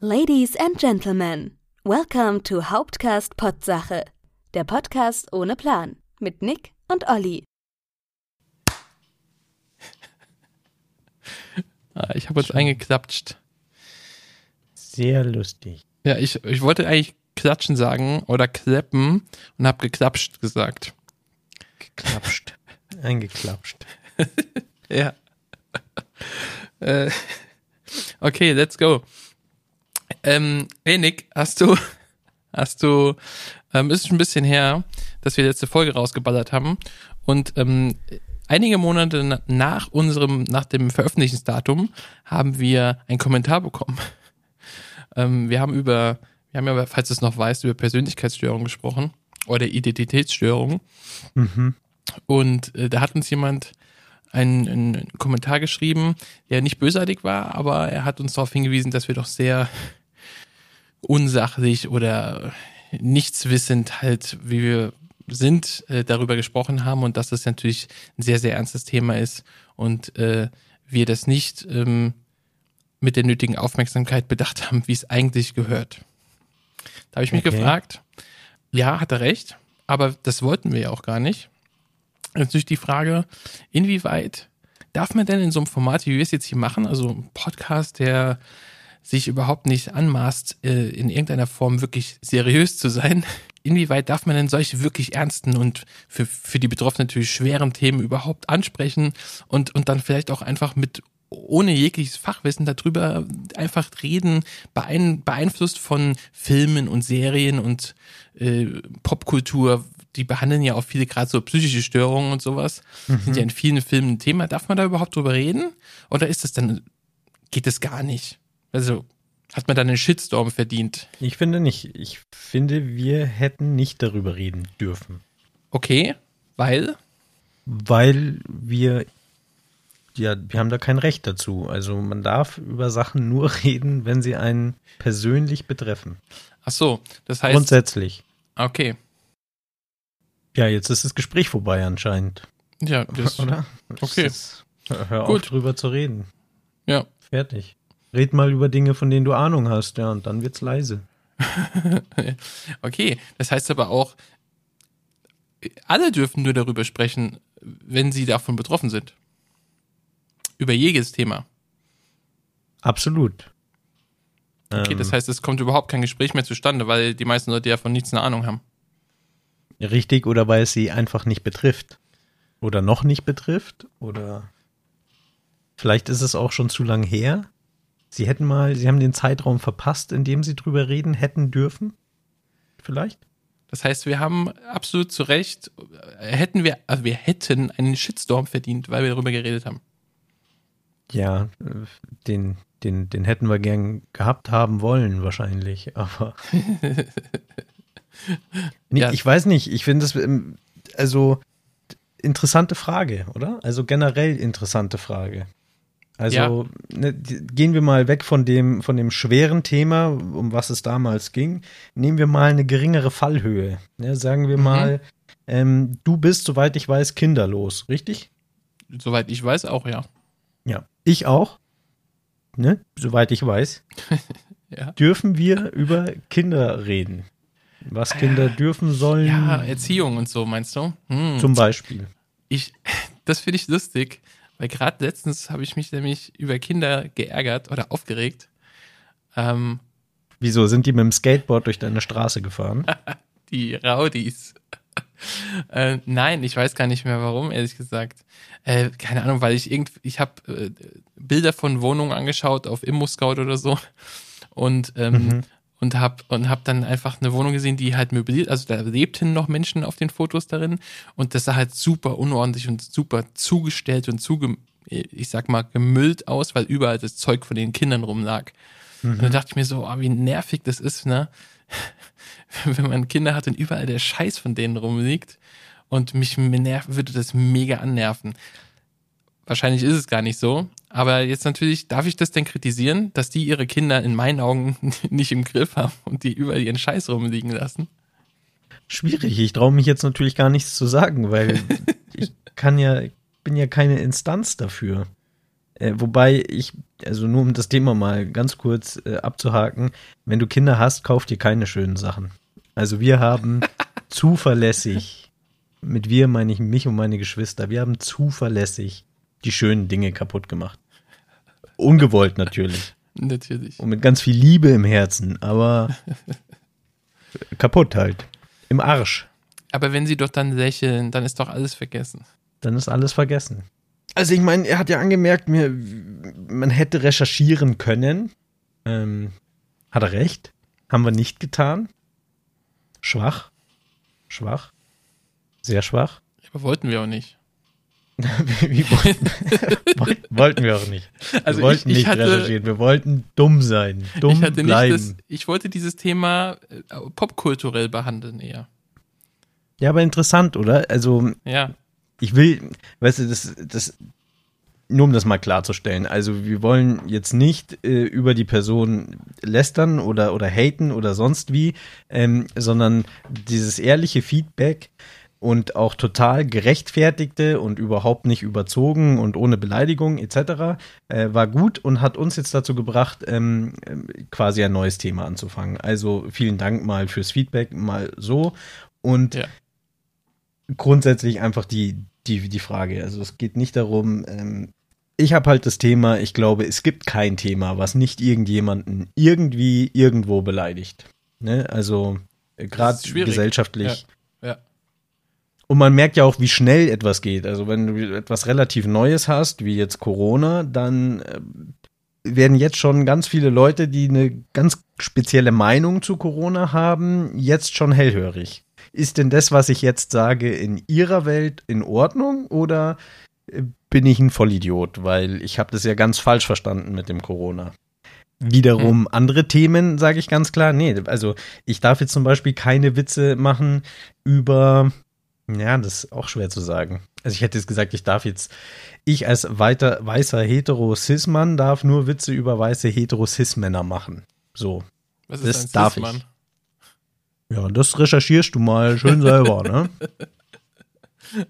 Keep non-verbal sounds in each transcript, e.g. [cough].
Ladies and Gentlemen, welcome to Hauptcast Potsache, der Podcast ohne Plan mit Nick und Olli. Ah, Ich habe uns eingeklatscht. Sehr lustig. Ja, ich, ich wollte eigentlich klatschen sagen oder kleppen und habe geklapscht gesagt. Geklapscht. [laughs] Eingeklapscht. Ja. äh, okay, let's go. Ähm, hey Nick, hast du, [laughs] hast du, ähm, ist schon ein bisschen her, dass wir die letzte Folge rausgeballert haben und ähm, einige Monate na- nach unserem, nach dem Veröffentlichungsdatum haben wir einen Kommentar bekommen. [laughs] Ähm, wir haben über, wir haben ja, falls du es noch weißt, über Persönlichkeitsstörungen gesprochen oder Identitätsstörungen. Und äh, da hat uns jemand einen, einen Kommentar geschrieben, der nicht bösartig war, aber er hat uns darauf hingewiesen, dass wir doch sehr unsachlich oder nichtswissend halt, wie wir sind, äh, darüber gesprochen haben und dass das natürlich ein sehr, sehr ernstes Thema ist und äh, wir das nicht ähm, mit der nötigen Aufmerksamkeit bedacht haben, wie es eigentlich gehört. Da habe ich mich Okay. gefragt, ja, hat er recht, aber das wollten wir ja auch gar nicht. Natürlich die Frage, inwieweit darf man denn in so einem Format, wie wir es jetzt hier machen, also ein Podcast, der sich überhaupt nicht anmaßt, äh, in irgendeiner Form wirklich seriös zu sein, inwieweit darf man denn solche wirklich ernsten und für, für die Betroffenen natürlich schweren Themen überhaupt ansprechen und, und dann vielleicht auch einfach mit ohne jegliches Fachwissen darüber einfach reden, beein, beeinflusst von Filmen und Serien und äh, Popkultur, die behandeln ja auch viele gerade so psychische Störungen und sowas, sind ja in vielen Filmen ein Thema. Darf man da überhaupt drüber reden? Oder ist das dann, geht das gar nicht? Also, hat man dann einen Shitstorm verdient? Ich finde nicht. Ich finde, wir hätten nicht darüber reden dürfen. Okay, weil, Weil wir, ja, wir haben da kein Recht dazu. Also man darf über Sachen nur [laughs] reden, wenn sie einen persönlich betreffen. ach so, das heißt, Grundsätzlich. okay, Ja, jetzt ist das Gespräch vorbei anscheinend. ja, das, [laughs] Oder? Okay. Das ist, hör auf, Gut. drüber zu reden. ja, Fertig. Red mal über Dinge, von denen du Ahnung hast, ja, und dann wird's leise. [laughs] Okay, das heißt aber auch, alle dürfen nur darüber sprechen, wenn sie davon betroffen sind. Über jedes Thema. Absolut. Okay, Ähm, das heißt, es kommt überhaupt kein Gespräch mehr zustande, weil die meisten Leute ja von nichts eine Ahnung haben. Richtig, oder weil es sie einfach nicht betrifft. Oder noch nicht betrifft. Oder vielleicht ist es auch schon zu lang her. Sie hätten mal, sie haben den Zeitraum verpasst, in dem sie drüber reden hätten dürfen. Vielleicht? Das heißt, wir haben absolut zu Recht, äh, hätten wir, also wir hätten einen Shitstorm verdient, weil wir darüber geredet haben. Ja, äh, den, den, den hätten wir gern gehabt haben wollen, wahrscheinlich. [laughs] Aber. [laughs] nee, Ja. Ich weiß nicht. Ich finde es, ähm, also, interessante Frage, oder? Also generell interessante Frage. Also Ja. ne, gehen wir mal weg von dem, von dem schweren Thema, um was es damals ging. Nehmen wir mal eine geringere Fallhöhe. Ne, sagen wir Mhm. mal, ähm, du bist, soweit ich weiß, kinderlos, richtig? Soweit ich weiß auch, ja. Ja. Ich auch. Ne? Soweit ich weiß. [laughs] Ja, Dürfen wir über Kinder reden? Was Kinder dürfen sollen, ja Erziehung und so, meinst du? Hm. zum Beispiel. Ich, das finde ich lustig, weil gerade letztens habe ich mich nämlich über Kinder geärgert oder aufgeregt. Ähm, Wieso sind die mit dem Skateboard durch deine Straße gefahren? [laughs] die Rowdies. [laughs] äh, nein, ich weiß gar nicht mehr warum, ehrlich gesagt. Äh, keine Ahnung, weil ich irgend, ich habe äh, Bilder von Wohnungen angeschaut auf ImmoScout oder so und ähm, und hab und hab dann einfach eine Wohnung gesehen, die halt möbliert, also da lebten noch Menschen auf den Fotos darin und das sah halt super unordentlich und super zugestellt und zuge, ich sag mal gemüllt aus, weil überall das Zeug von den Kindern rumlag. Und dann dachte ich mir so, oh, wie nervig das ist, ne? [laughs] Wenn man Kinder hat und überall der Scheiß von denen rumliegt und mich nerv, würde das mega annerven. Wahrscheinlich ist es gar nicht so. Aber jetzt natürlich, darf ich das denn kritisieren, dass die ihre Kinder in meinen Augen [laughs] nicht im Griff haben und die überall ihren Scheiß rumliegen lassen? Schwierig. Ich traue mich jetzt natürlich gar nichts zu sagen, weil [laughs] ich kann ja, bin ja keine Instanz dafür. Äh, wobei ich, also nur um das Thema mal ganz kurz äh, abzuhaken, wenn du Kinder hast, kauf dir keine schönen Sachen. Also wir haben [laughs] zuverlässig, mit wir meine ich mich und meine Geschwister, wir haben zuverlässig die schönen Dinge kaputt gemacht. Ungewollt natürlich. [laughs] Natürlich. Und mit ganz viel Liebe im Herzen, aber [laughs] kaputt halt. Im Arsch. Aber wenn sie doch dann lächeln, dann ist doch alles vergessen. Dann ist alles vergessen. Also ich meine, er hat ja angemerkt, mir, man hätte recherchieren können. Ähm, hat er recht? Haben wir nicht getan. Schwach. Schwach. Sehr schwach. Aber wollten wir auch nicht. [laughs] Wie wollten, [laughs] wollten wir auch nicht. Wir Also wollten ich, ich nicht hatte, recherchieren. Wir wollten dumm sein. Dumm ich hatte bleiben. das, ich wollte dieses Thema äh, popkulturell behandeln eher. ja, aber interessant, oder? Also Ja. ich will, weißt du, das, das, nur um das mal klarzustellen, also wir wollen jetzt nicht äh, über die Person lästern oder, oder haten oder sonst wie, ähm, sondern dieses ehrliche Feedback und auch total gerechtfertigte und überhaupt nicht überzogen und ohne Beleidigung etc. Äh, war gut und hat uns jetzt dazu gebracht, ähm, ähm, quasi ein neues Thema anzufangen. Also vielen Dank mal fürs Feedback, mal so. Und Ja. grundsätzlich einfach die, die, die Frage. Also es geht nicht darum, ähm, ich habe halt das Thema, ich glaube, es gibt kein Thema, was nicht irgendjemanden irgendwie irgendwo beleidigt. Ne? Also gerade ist schwierig. gesellschaftlich. Ja. Und man merkt ja auch, wie schnell etwas geht. Also wenn du etwas relativ Neues hast, wie jetzt Corona, dann äh, werden jetzt schon ganz viele Leute, die eine ganz spezielle Meinung zu Corona haben, jetzt schon hellhörig. Ist denn das, was ich jetzt sage, in Ihrer Welt in Ordnung oder äh, bin ich ein Vollidiot? Weil ich habe das ja ganz falsch verstanden mit dem Corona. Wiederum andere Themen sage ich ganz klar, nee, also ich darf jetzt zum Beispiel keine Witze machen über, ja, das ist auch schwer zu sagen. Also ich hätte jetzt gesagt, ich darf jetzt, ich als weiter, weißer hetero-cis-Mann darf nur Witze über weiße hetero-cis-Männer machen. So. Was Das ist ein darf ich. Ja, das recherchierst du mal schön selber, ne?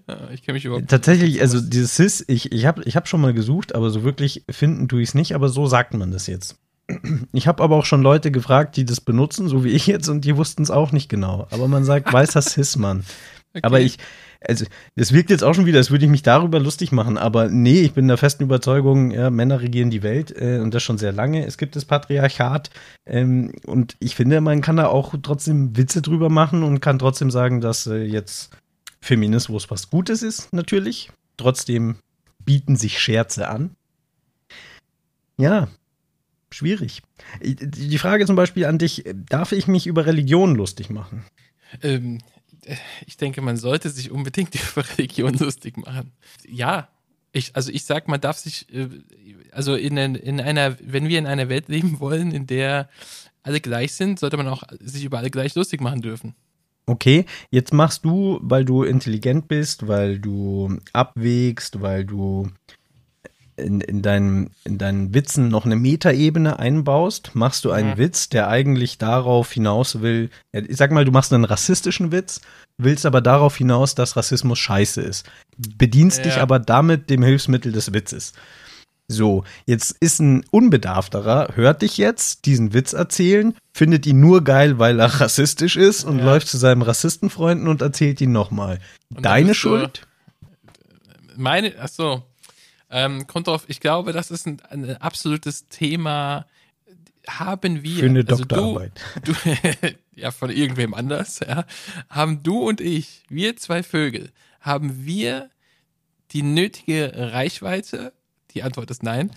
Ja, [laughs] Ich kenne mich überhaupt Tatsächlich, also dieses Cis, ich, ich habe ich hab schon mal gesucht, aber so wirklich finden tue ich es nicht, aber so sagt man das jetzt. [clears throat] Ich habe aber auch schon Leute gefragt, die das benutzen, so wie ich jetzt, und die wussten es auch nicht genau. Aber man sagt weißer Cis-Mann. Okay. Aber ich, also, das wirkt jetzt auch schon wieder, als würde ich mich darüber lustig machen. Aber nee, ich bin der festen Überzeugung, ja, Männer regieren die Welt äh, und das schon sehr lange. Es gibt das Patriarchat ähm, und ich finde, man kann da auch trotzdem Witze drüber machen und kann trotzdem sagen, dass äh, jetzt Feminismus was Gutes ist, natürlich. Trotzdem bieten sich Scherze an. Ja, schwierig. Die Frage zum Beispiel an dich, darf ich mich über Religion lustig machen? Ähm, äh, ich denke, man sollte sich unbedingt [laughs] über Religion lustig machen. Ja, ich, also ich sag, man darf sich, äh, also in, in einer, wenn wir in einer Welt leben wollen, in der alle gleich sind, sollte man auch sich über alle gleich lustig machen dürfen. Okay, jetzt machst du, weil du intelligent bist, weil du abwägst, weil du in, in, deinen, in deinen Witzen noch eine Metaebene einbaust, machst du einen Mhm. Witz, der eigentlich darauf hinaus will, ja, ich sag mal, du machst einen rassistischen Witz, willst aber darauf hinaus, dass Rassismus scheiße ist. Bedienst dich Ja. aber damit dem Hilfsmittel des Witzes. So, jetzt ist ein Unbedarfterer, hört dich jetzt diesen Witz erzählen, findet ihn nur geil, weil er rassistisch ist und Ja. läuft zu seinem Rassistenfreunden und erzählt ihn nochmal. Deine Schuld? Meine, ach so, ähm, kommt drauf, ich glaube, das ist ein, ein absolutes Thema, haben wir. Für eine also Doktorarbeit. Du, [laughs] du, ja, von irgendwem anders, ja, haben du und ich, wir zwei Vögel, haben wir die nötige Reichweite, die Antwort ist nein,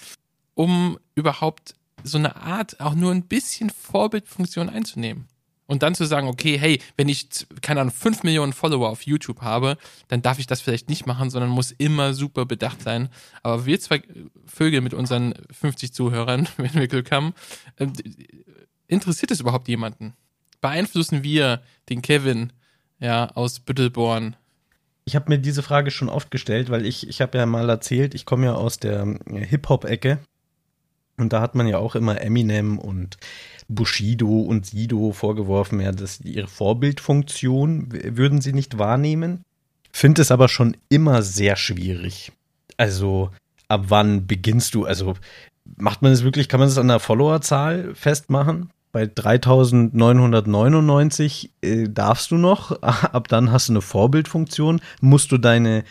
um überhaupt so eine Art, auch nur ein bisschen Vorbildfunktion einzunehmen. Und dann zu sagen, okay, hey, wenn ich, keine Ahnung, 5 Millionen Follower auf YouTube habe, dann darf ich das vielleicht nicht machen, sondern muss immer super bedacht sein. Aber wir zwei Vögel mit unseren 50 Zuhörern, [laughs] wenn wir Glück haben, ähm, interessiert es überhaupt jemanden? Beeinflussen wir den Kevin, ja, aus Büttelborn? Ich habe mir diese Frage schon oft gestellt, weil ich, ich habe ja mal erzählt, ich komme ja aus der äh, Hip-Hop-Ecke. Und da hat man ja auch immer Eminem und Bushido und Sido vorgeworfen, ja, dass ihre Vorbildfunktion würden sie nicht wahrnehmen. Finde es aber schon immer sehr schwierig. Also ab wann beginnst du? Also macht man es wirklich, kann man es an der Followerzahl festmachen? Bei 3999 äh, darfst du noch, [laughs] ab dann hast du eine Vorbildfunktion. Musst du deine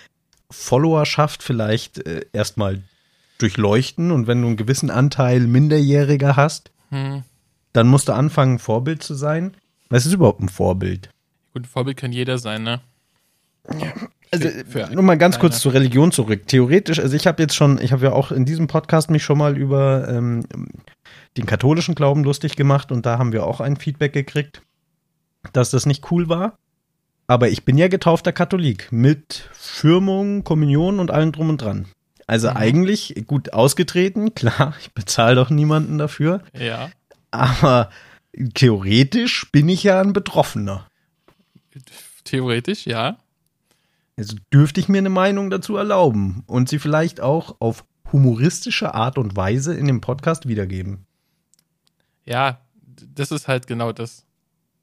Followerschaft vielleicht äh, erstmal durchleuchten und wenn du einen gewissen Anteil Minderjähriger hast, Hm. Dann musst du anfangen, Vorbild zu sein. Was ist überhaupt ein Vorbild? Gut, Vorbild kann jeder sein, ne? Also, Für- für nur mal ganz kurz zur Religion zurück. Theoretisch, also ich habe jetzt schon, ich habe ja auch in diesem Podcast mich schon mal über ähm, den katholischen Glauben lustig gemacht und da haben wir auch ein Feedback gekriegt, dass das nicht cool war. Aber ich bin ja getaufter Katholik mit Firmung, Kommunion und allem drum und dran. Also Mhm. eigentlich gut ausgetreten, [laughs] klar, ich bezahle doch niemanden dafür, Ja. Aber theoretisch bin ich ja ein Betroffener. Theoretisch, ja. Also dürfte ich mir eine Meinung dazu erlauben und sie vielleicht auch auf humoristische Art und Weise in dem Podcast wiedergeben. Ja, das ist halt genau das.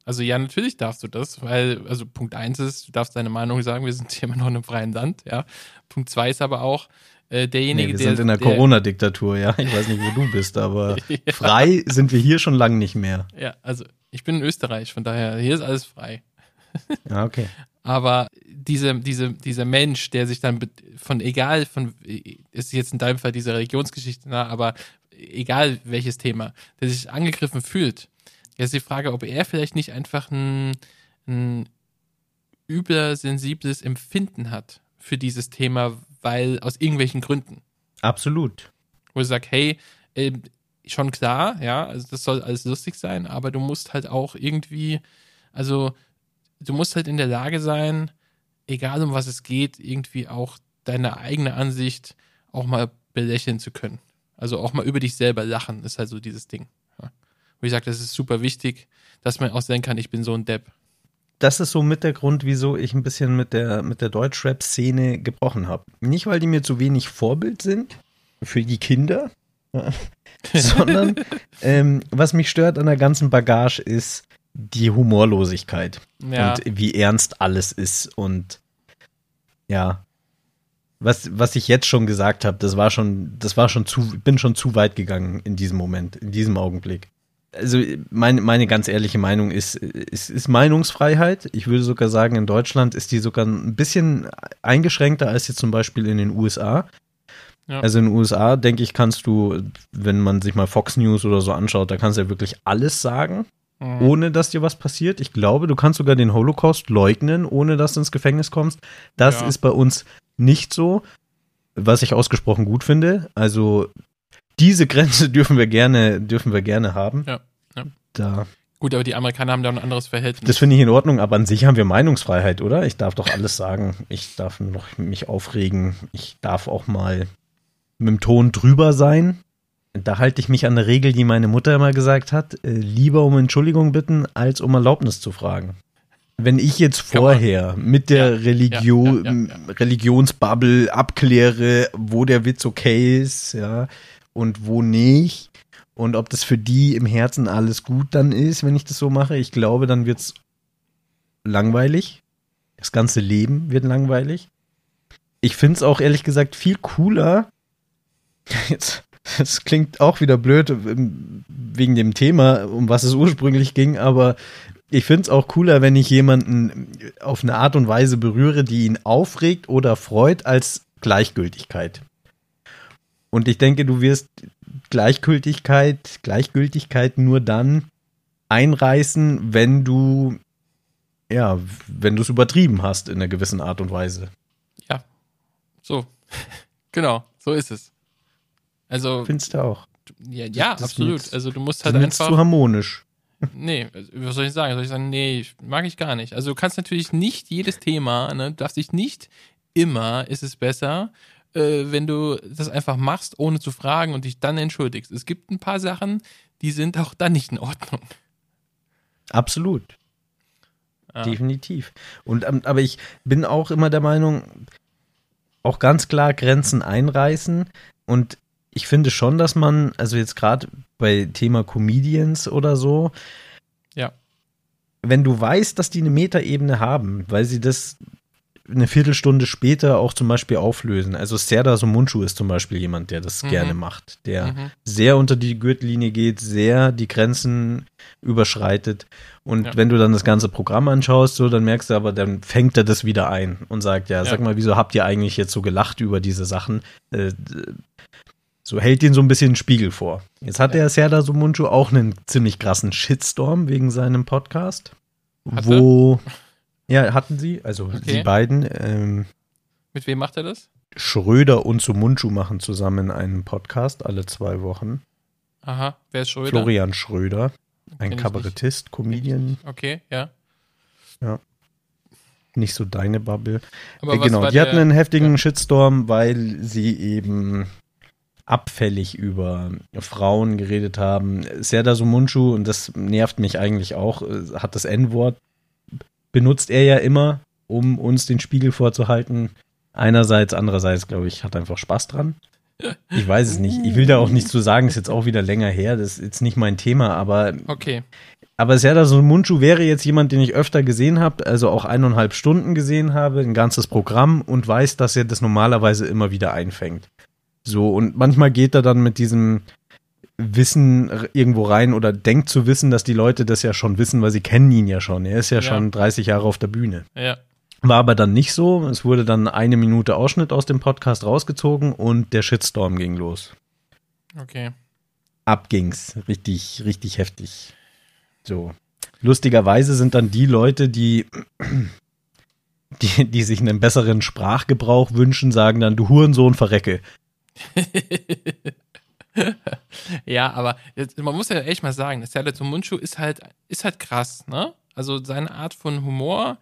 Also ja, natürlich darfst du das, weil, also Punkt eins ist, du darfst deine Meinung sagen, wir sind hier immer noch in einem freien Land, ja. Punkt zwei ist aber auch, äh, Nee, derjenige, wir der. sind in der, der Corona-Diktatur, ja. Ich weiß nicht, wo du bist, aber [laughs] Ja. frei sind wir hier schon lange nicht mehr. Ja, also ich bin in Österreich, von daher, hier ist alles frei. Ja, okay. [laughs] Aber diese, diese, dieser Mensch, der sich dann von egal, von ist jetzt in deinem Fall diese Religionsgeschichte, na, aber egal welches Thema, der sich angegriffen fühlt, jetzt ist die Frage, ob er vielleicht nicht einfach ein, ein übersensibles Empfinden hat für dieses Thema, weil aus irgendwelchen Gründen. Absolut. Wo ich sage, hey, äh, schon klar, ja, also das soll alles lustig sein, aber du musst halt auch irgendwie, also du musst halt in der Lage sein, egal um was es geht, irgendwie auch deine eigene Ansicht auch mal belächeln zu können. Also auch mal über dich selber lachen, ist halt so dieses Ding. Ja. Wo ich sage, das ist super wichtig, dass man auch sagen kann, ich bin so ein Depp. Das ist so mit der Grund, wieso ich ein bisschen mit der, mit der Deutschrap-Szene gebrochen habe. Nicht, weil die mir zu wenig Vorbild sind für die Kinder, [laughs] sondern [laughs] ähm, was mich stört an der ganzen Bagage ist die Humorlosigkeit. Ja, und wie ernst alles ist und ja, was, was ich jetzt schon gesagt habe, das war schon, das war schon zu, bin schon zu weit gegangen in diesem Moment, in diesem Augenblick. Also meine, meine ganz ehrliche Meinung ist, ist, ist Meinungsfreiheit. Ich würde sogar sagen, in Deutschland ist die sogar ein bisschen eingeschränkter als jetzt zum Beispiel in den USA. Ja. Also in den USA, denke ich, kannst du, wenn man sich mal Fox News oder so anschaut, da kannst du ja wirklich alles sagen Mhm. ohne dass dir was passiert. Ich glaube, du kannst sogar den Holocaust leugnen, ohne dass du ins Gefängnis kommst. Das Ja. ist bei uns nicht so, was ich ausgesprochen gut finde. Also diese Grenze [laughs] dürfen wir gerne, dürfen wir gerne haben. Ja, ja. Da, Gut, aber die Amerikaner haben da ein anderes Verhältnis. das finde ich in Ordnung, aber an sich haben wir Meinungsfreiheit, oder? Ich darf doch alles sagen. Ich darf noch mich aufregen. Ich darf auch mal mit dem Ton drüber sein. Da halte ich mich an eine Regel, die meine Mutter immer gesagt hat, äh, lieber um Entschuldigung bitten, als um Erlaubnis zu fragen. Wenn ich jetzt vorher mit der Ja, Religion, ja, ja. Religionsbubble abkläre, wo der Witz okay ist, ja, und wo nicht, und ob das für die im Herzen alles gut dann ist, wenn ich das so mache, ich glaube, dann wird's langweilig. Das ganze Leben wird langweilig. Ich finde es auch ehrlich gesagt viel cooler. [laughs] Jetzt, das klingt auch wieder blöd ähm, wegen dem Thema, um was es ursprünglich ging, aber ich finde es auch cooler, wenn ich jemanden auf eine Art und Weise berühre, die ihn aufregt oder freut, als Gleichgültigkeit. Und ich denke, du wirst Gleichgültigkeit, Gleichgültigkeit nur dann einreißen, wenn du, ja, wenn du es übertrieben hast in einer gewissen Art und Weise. Ja. So. genau, so ist es. Also, Findest du auch? ja, ja das absolut. nutzt- Also, du musst Das halt zu einfach. harmonisch. Nee, also, was soll ich sagen? Soll ich sagen, nee, mag ich gar nicht. Also, du kannst natürlich nicht jedes Thema, ne, du darfst dich nicht immer, ist es besser, äh, wenn du das einfach machst, ohne zu fragen und dich dann entschuldigst. Es gibt ein paar Sachen, die sind auch dann nicht in Ordnung. Absolut. Ja. Definitiv. Und ähm, aber ich bin auch immer der Meinung, auch ganz klar Grenzen einreißen. Und ich finde schon, dass man, also jetzt gerade bei Thema Comedians oder so, Ja. wenn du weißt, dass die eine Metaebene haben, weil sie das eine Viertelstunde später auch zum Beispiel auflösen. Also Serdar Somunchu ist zum Beispiel jemand, der das Mhm. gerne macht, der Mhm. sehr unter die Gürtellinie geht, sehr die Grenzen überschreitet. Und Ja. wenn du dann das ganze Programm anschaust, so, dann merkst du aber, dann fängt er das wieder ein und sagt, ja, sag Ja. mal, wieso habt ihr eigentlich jetzt so gelacht über diese Sachen? Äh, so hält ihn so ein bisschen Spiegel vor. Jetzt hat Ja. der Serdar Somunchu auch einen ziemlich krassen Shitstorm wegen seinem Podcast. Hat wo, ja, hatten sie, also Okay. die beiden, ähm, Mit wem macht er das? Schröder und Sumunchu machen zusammen einen Podcast alle zwei Wochen. Aha, wer ist Schröder? Florian Schröder, ein Kenn Kabarettist, Comedian, Okay, ja. nicht so deine Bubble. Aber Äh, genau, die hatten der- einen heftigen ja. Shitstorm, weil sie eben abfällig über Frauen geredet haben. Serdar Sumunchu, und das nervt mich eigentlich auch, äh, hat das N-Wort, benutzt er ja immer, um uns den Spiegel vorzuhalten. Einerseits, andererseits, glaube ich, hat einfach Spaß dran. Ich weiß es nicht. Ich will da auch nichts zu sagen, ist jetzt auch wieder länger her, das ist jetzt nicht mein Thema, aber Okay, aber Serdar Somuncu wäre jetzt jemand, den ich öfter gesehen habe, also auch eineinhalb Stunden gesehen habe, ein ganzes Programm und weiß, dass er das normalerweise immer wieder einfängt. So, und manchmal geht er dann mit diesem Wissen irgendwo rein oder denkt zu wissen, dass die Leute das ja schon wissen, weil sie kennen ihn ja schon. Er ist ja, Ja. schon 30 Jahre auf der Bühne. ja. War aber dann nicht so. Es wurde dann eine Minute Ausschnitt aus dem Podcast rausgezogen und der Shitstorm ging los. Okay. ab ging's. Richtig, richtig heftig. So. Lustigerweise sind dann die Leute, die, die, die sich einen besseren Sprachgebrauch wünschen, sagen dann, du Hurensohn, verrecke. [laughs] [laughs] ja, aber jetzt, man muss ja echt mal sagen, das Serdar Mundschuh ist halt, ist halt krass, ne? Also seine Art von Humor,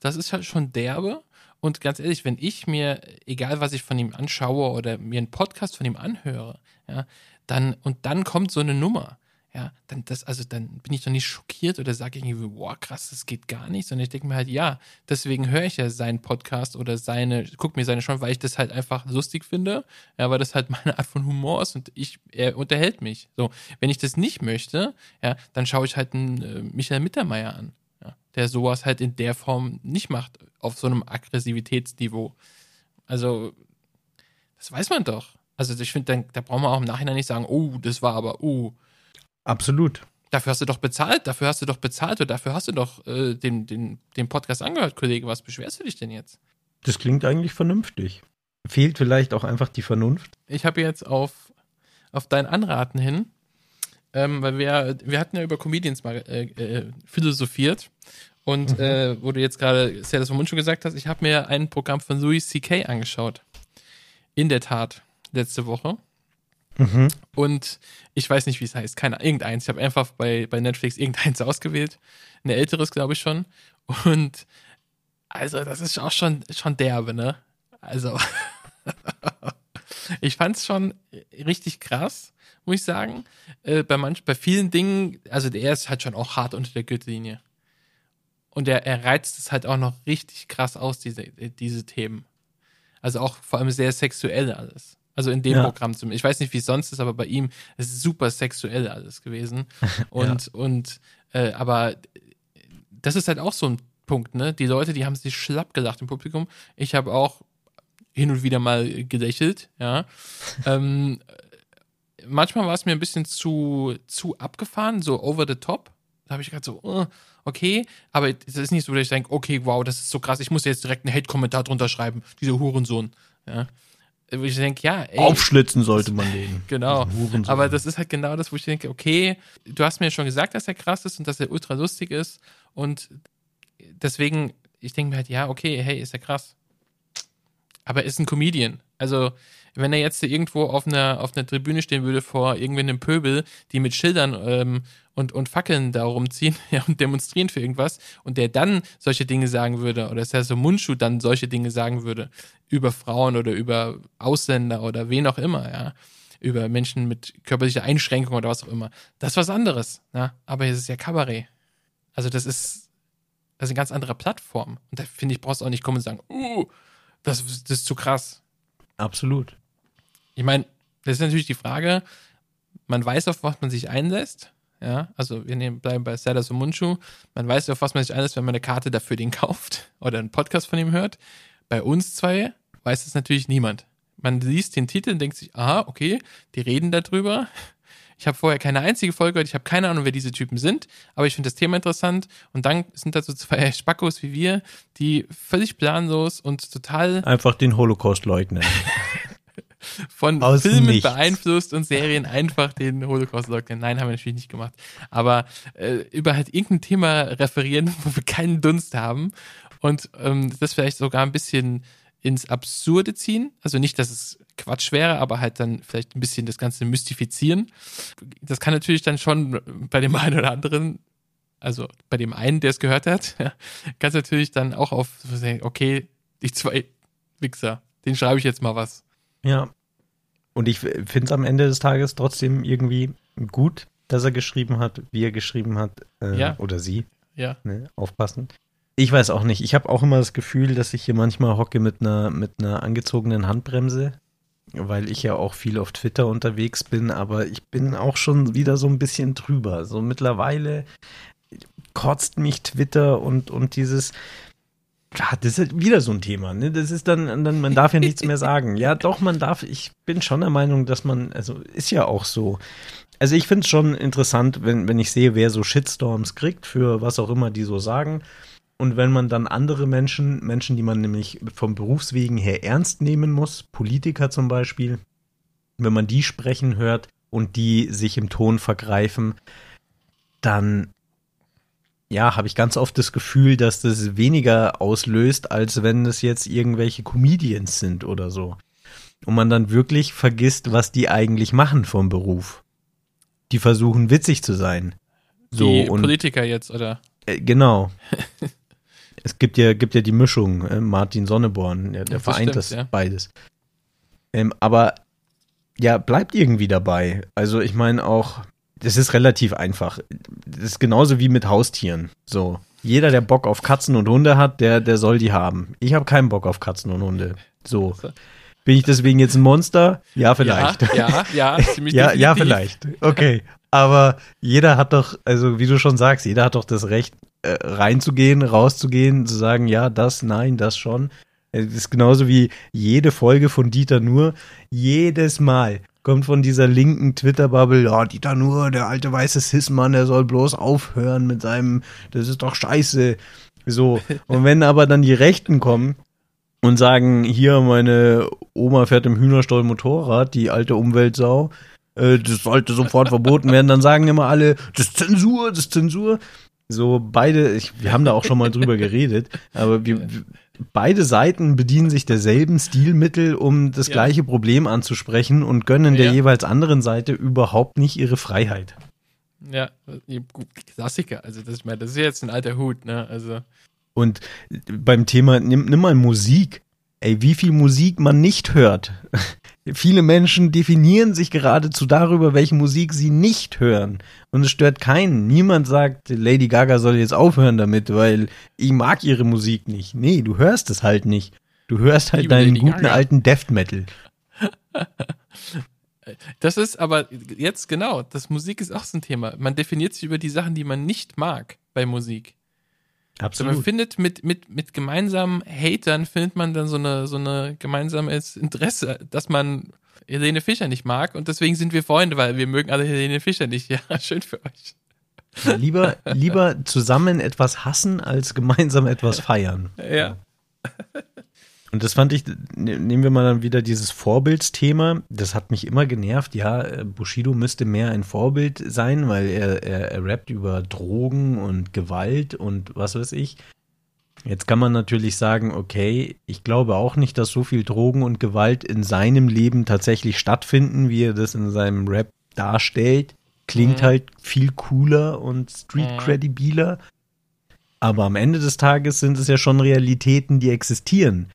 das ist halt schon derbe. Und ganz ehrlich, wenn ich mir, egal was ich von ihm anschaue oder mir einen Podcast von ihm anhöre, ja, dann, und dann kommt so eine Nummer, ja, dann das, also dann bin ich doch nicht schockiert oder sage irgendwie, boah, krass, das geht gar nicht, sondern ich denke mir halt, ja, deswegen höre ich ja seinen Podcast oder seine, guck mir seine schon, weil ich das halt einfach lustig finde, ja, weil das halt [laughs] meine Art von Humor ist und ich, er unterhält mich. So, wenn ich das nicht möchte, ja, dann schaue ich halt einen äh, Michael Mittermeier an, ja, der sowas halt in der Form nicht macht, auf so einem Aggressivitätsniveau. Also, das weiß man doch. Also, ich finde, da braucht man auch im Nachhinein nicht sagen, oh, das war aber, oh, Absolut. Dafür hast du doch bezahlt, dafür hast du doch bezahlt oder dafür hast du doch äh, den, den, den Podcast angehört, Kollege. Was beschwerst du dich denn jetzt? Das klingt eigentlich vernünftig. Fehlt vielleicht auch einfach die Vernunft. Ich habe jetzt auf, auf dein Anraten hin, ähm, weil wir, wir hatten ja über Comedians mal äh, äh, philosophiert und äh, wo du jetzt gerade Sales vom Mund schon gesagt hast, ich habe mir ein Programm von Louis C.K. angeschaut. In der Tat, letzte Woche. Mhm. Und ich weiß nicht, wie es heißt. Keine irgendeins. Ich habe einfach bei, bei Netflix irgendeins [laughs] ausgewählt. Ein älteres, glaube ich schon. Und also, das ist auch schon, schon derbe, ne? Also, [laughs] ich fand es schon richtig krass, muss ich sagen. Äh, bei manch, bei vielen Dingen, also der ist halt schon auch hart unter der Gürtellinie. Und er, er reizt es halt auch noch richtig krass aus, diese, diese Themen. Also auch vor allem sehr sexuell alles. Also in dem Ja. Programm zumindest. Ich weiß nicht, wie es sonst ist, aber bei ihm ist es super sexuell alles gewesen. [laughs] Und, und, äh, aber das ist halt auch so ein Punkt, ne? Die Leute, die haben sich schlapp gelacht im Publikum. Ich habe auch hin und wieder mal gelächelt, ja. [laughs] ähm, manchmal war es mir ein bisschen zu, zu abgefahren, so over the top. Da habe ich gerade so, uh, okay, aber es ist nicht so, dass ich denke, okay, wow, das ist so krass, ich muss jetzt direkt einen Hate-Kommentar drunter schreiben, dieser Hurensohn. Ja. Wo ich denke, ja, ey, Aufschlitzen sollte man den. [laughs] Genau. Aber das ist halt genau das, wo ich denke, okay, du hast mir schon gesagt, dass er krass ist und dass er ultra lustig ist. Und deswegen, ich denke mir halt, ja, okay, hey, ist er krass. Aber er ist ein Comedian. Also, wenn er jetzt irgendwo auf einer, auf einer Tribüne stehen würde vor irgendeinem Pöbel, die mit Schildern ähm, und, und Fackeln da rumziehen [laughs] ja, und demonstrieren für irgendwas und der dann solche Dinge sagen würde, oder dass er so Mundschuh dann solche Dinge sagen würde über Frauen oder über Ausländer oder wen auch immer, ja, über Menschen mit körperlicher Einschränkung oder was auch immer, das ist was anderes, ja? aber es ist ja Kabarett. Also das ist, das ist eine ganz andere Plattform. Und da finde ich, brauchst du auch nicht kommen und sagen, uh, das, das ist zu krass. Absolut. Ich meine, das ist natürlich die Frage, man weiß, auf was man sich einlässt. Ja, also wir nehmen, bleiben bei Sellers und Mundschuh. Man weiß, auf was man sich einlässt, wenn man eine Karte dafür den [laughs] kauft oder einen Podcast von ihm hört. Bei uns zwei weiß es natürlich niemand. Man liest den Titel und denkt sich, aha, okay, die reden darüber. Ich habe vorher keine einzige Folge gehört, ich habe keine Ahnung, wer diese Typen sind, aber ich finde das Thema interessant. Und dann sind da so zwei [laughs] Spackos wie wir, die völlig planlos und total Einfach den Holocaust leugnen. [laughs] von Aus Filmen nichts. beeinflusst und Serien einfach den Holocaust leugnen. Nein, haben wir natürlich nicht gemacht. Aber äh, über halt irgendein Thema referieren, [laughs] wo wir keinen Dunst haben und ähm, das vielleicht sogar ein bisschen ins Absurde ziehen. Also nicht, dass es Quatsch wäre, aber halt dann vielleicht ein bisschen das Ganze mystifizieren. Das kann natürlich dann schon bei dem [laughs] einen oder anderen, also bei dem einen, der es gehört hat, [laughs] kann es natürlich dann auch auf, okay, die zwei Wichser, den schreibe ich jetzt mal was. Ja. Und ich finde es am Ende des Tages trotzdem irgendwie gut, dass er geschrieben hat, wie er geschrieben hat. Äh, Ja. Oder sie. Ja. Ne? Aufpassen. Ich weiß auch nicht. Ich habe auch immer das Gefühl, dass ich hier manchmal hocke mit einer, mit einer angezogenen Handbremse, weil ich ja auch viel auf Twitter unterwegs bin, aber ich bin auch schon wieder so ein bisschen drüber. So mittlerweile kotzt mich Twitter und, und dieses, das ist wieder so ein Thema, ne? Das ist dann, dann, man darf ja nichts mehr sagen. Ja, doch, man darf, ich bin schon der Meinung, dass man, also ist ja auch so. Also ich finde es schon interessant, wenn, wenn ich sehe, wer so Shitstorms kriegt, für was auch immer die so sagen. Und wenn man dann andere Menschen, Menschen, die man nämlich vom Berufswegen her ernst nehmen muss, Politiker zum Beispiel, wenn man die sprechen hört und die sich im Ton vergreifen, dann ja, habe ich ganz oft das Gefühl, dass das weniger auslöst, als wenn es jetzt irgendwelche Comedians sind oder so. Und man dann wirklich vergisst, was die eigentlich machen vom Beruf. Die versuchen witzig zu sein. So die und Politiker jetzt, oder? äh, genau. [laughs] es gibt ja, gibt ja die Mischung, äh, Martin Sonneborn, ja, der Das vereint stimmt, das ja. beides. Ähm, aber ja, bleibt irgendwie dabei. Also ich meine auch, das ist relativ einfach. Das ist genauso wie mit Haustieren. So. Jeder, der Bock auf Katzen und Hunde hat, der, der soll die haben. Ich habe keinen Bock auf Katzen und Hunde. So. Bin ich deswegen jetzt ein Monster? Ja, vielleicht. Ja, ja, [laughs] ja, ziemlich Ja, ja, vielleicht. Okay. Aber jeder hat doch, also wie du schon sagst, jeder hat doch das Recht, äh, reinzugehen, rauszugehen, zu sagen, ja, das, nein, das schon. Es ist genauso wie jede Folge von Dieter Nur, jedes Mal kommt von dieser linken Twitter-Bubble, ja, Dieter Nur, der alte weiße Cis-Mann, der soll bloß aufhören mit seinem, das ist doch scheiße. So. Und wenn aber dann die Rechten kommen und sagen, hier, meine Oma fährt im Hühnerstall Motorrad, die alte Umweltsau, äh, das sollte sofort verboten werden, dann sagen immer alle, das ist Zensur, das ist Zensur. So beide, ich, wir haben da auch schon mal drüber [laughs] geredet, aber wir, beide Seiten bedienen sich derselben Stilmittel, um das Ja. gleiche Problem anzusprechen und gönnen der Ja. jeweils anderen Seite überhaupt nicht ihre Freiheit. Ja, gut, Klassiker. Also das, ich meine, das ist jetzt ein alter Hut, ne? Also Und beim Thema, nimm, nimm mal Musik. Ey, wie viel Musik man nicht hört. [laughs] Viele Menschen definieren sich geradezu darüber, welche Musik sie nicht hören. Und es stört keinen. Niemand sagt, Lady Gaga soll jetzt aufhören damit, weil ich mag ihre Musik nicht. Nee, du hörst es halt nicht. Du hörst halt Liebe deinen Lady guten Gaga. alten Death Metal. [laughs] das ist aber jetzt genau, das Musik ist auch so ein Thema. Man definiert sich über die Sachen, die man nicht mag bei Musik. Also man Absolut. findet mit, mit, mit gemeinsamen Hatern findet man dann so eine, so eine gemeinsames Interesse, dass man Helene Fischer nicht mag und deswegen sind wir Freunde, weil wir mögen alle Helene Fischer nicht. [laughs] Ja, schön für euch. Lieber, lieber zusammen etwas hassen, als gemeinsam etwas feiern. Ja. [laughs] Und das fand ich, ne- nehmen wir mal dann wieder dieses Vorbildsthema. Das hat mich immer genervt. Ja, äh, Bushido müsste mehr ein Vorbild sein, weil er, er, er rappt über Drogen und Gewalt und was weiß ich. Jetzt kann man natürlich sagen, okay, ich glaube auch nicht, dass so viel Drogen und Gewalt in seinem Leben tatsächlich stattfinden, wie er das in seinem Rap darstellt. Klingt Mhm. halt viel cooler und street-credibiler. Aber am Ende des Tages sind es ja schon Realitäten, die existieren.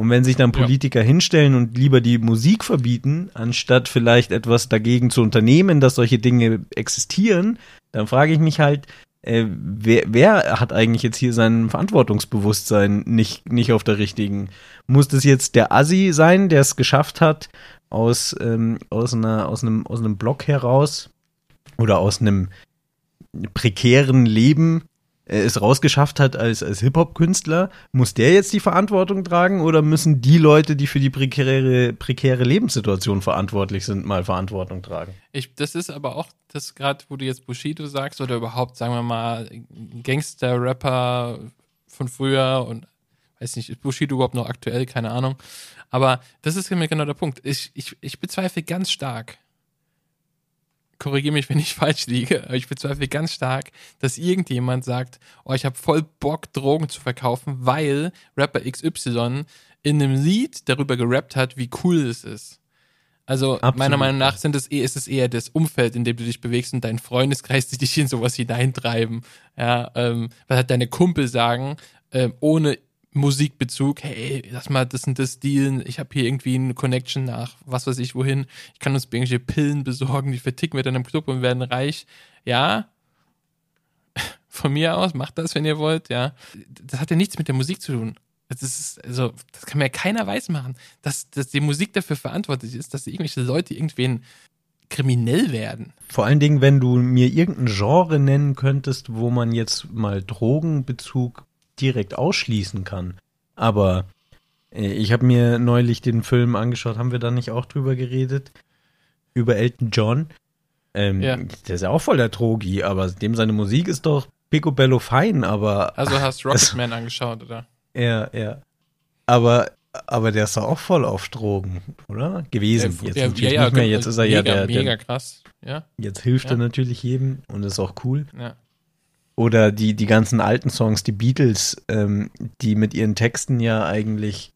Und wenn sich dann Ja. Politiker hinstellen und lieber die Musik verbieten, anstatt vielleicht etwas dagegen zu unternehmen, dass solche Dinge existieren, dann frage ich mich halt, äh, wer, wer hat eigentlich jetzt hier sein Verantwortungsbewusstsein nicht, nicht auf der richtigen? Muss das jetzt der Assi sein, der es geschafft hat, aus, ähm, aus, einer, aus, einem, aus einem Block heraus oder aus einem prekären Leben äh, es rausgeschafft hat als, als Hip-Hop-Künstler, muss der jetzt die Verantwortung tragen oder müssen die Leute, die für die prekäre, prekäre Lebenssituation verantwortlich sind, mal Verantwortung tragen? Ich, das ist aber auch das gerade, wo du jetzt Bushido sagst oder überhaupt, sagen wir mal, Gangster-Rapper von früher und weiß nicht, ist Bushido überhaupt noch aktuell, keine Ahnung. Aber das ist mir genau der Punkt. Ich, ich, ich bezweifle ganz stark, korrigiere mich, [laughs] wenn ich falsch liege, aber ich bezweifle ganz stark, dass irgendjemand sagt, oh, ich habe voll Bock, Drogen zu verkaufen, weil Rapper XY in einem Lied darüber gerappt hat, wie cool es ist. Also Absolut. meiner Meinung nach sind es eh, ist es eher das Umfeld, in dem du dich bewegst und dein Freundeskreis, die dich in sowas hineintreiben. Ja, ähm, was hat deine Kumpel sagen, ähm, ohne Musikbezug, hey, lass mal das und das dealen, ich habe hier irgendwie eine Connection nach was weiß ich wohin, ich kann uns irgendwelche Pillen besorgen, die verticken wir dann im Club und werden reich. Ja, [laughs] von mir aus, macht das, wenn ihr wollt, ja. Das hat ja nichts mit der Musik zu tun. Das ist, also, das kann mir ja keiner weismachen, dass, dass die Musik dafür verantwortlich ist, dass irgendwelche Leute irgendwen kriminell werden. Vor allen Dingen, wenn du mir irgendein Genre nennen könntest, wo man jetzt mal Drogenbezug direkt ausschließen kann. Aber äh, ich habe mir neulich den Film angeschaut, haben wir da nicht auch drüber geredet? Über Elton John. Ähm, Ja. Der ist ja auch voll der Drogi, aber dem seine Musik ist doch picobello fein, aber Also hast [laughs] Rocketman angeschaut, oder? ja, ja. Aber aber der ist doch auch voll auf Drogen, oder? Gewesen. Ja, jetzt ja, natürlich ja, nicht mehr. ja, Jetzt ist er ja mega, der, Mega der krass, ja, jetzt hilft Ja. er natürlich jedem und ist auch cool. ja. Oder die, die ganzen alten Songs, die Beatles, ähm, die mit ihren Texten ja eigentlich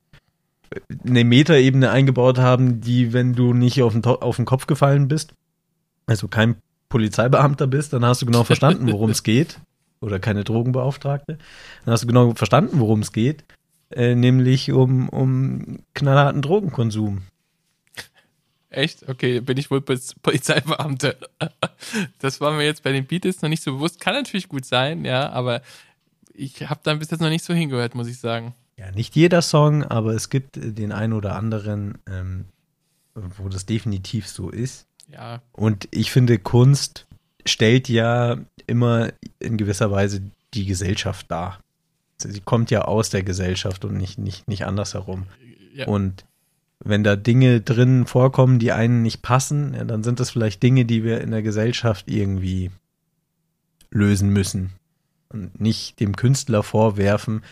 eine Metaebene eingebaut haben, die, wenn du nicht auf den, auf den Kopf gefallen bist, also kein Polizeibeamter bist, dann hast du genau verstanden, worum es geht. Oder keine Drogenbeauftragte. Dann hast du genau verstanden, worum es geht. Äh, nämlich um, um knallharten Drogenkonsum. Echt? Okay, bin ich wohl Poliz- Polizeibeamte. [laughs] Das war mir jetzt bei den Beatles noch nicht so bewusst. Kann natürlich gut sein, ja, aber ich habe da bis jetzt noch nicht so hingehört, muss ich sagen. Ja, nicht jeder Song, aber es gibt den einen oder anderen, ähm, wo das definitiv so ist. Ja, Und ich finde, Kunst stellt ja immer in gewisser Weise die Gesellschaft dar. Sie kommt ja aus der Gesellschaft und nicht, nicht, nicht andersherum. ja. Und wenn da Dinge drin vorkommen, die einen nicht passen, ja, dann sind das vielleicht Dinge, die wir in der Gesellschaft irgendwie lösen müssen. Und nicht dem Künstler vorwerfen.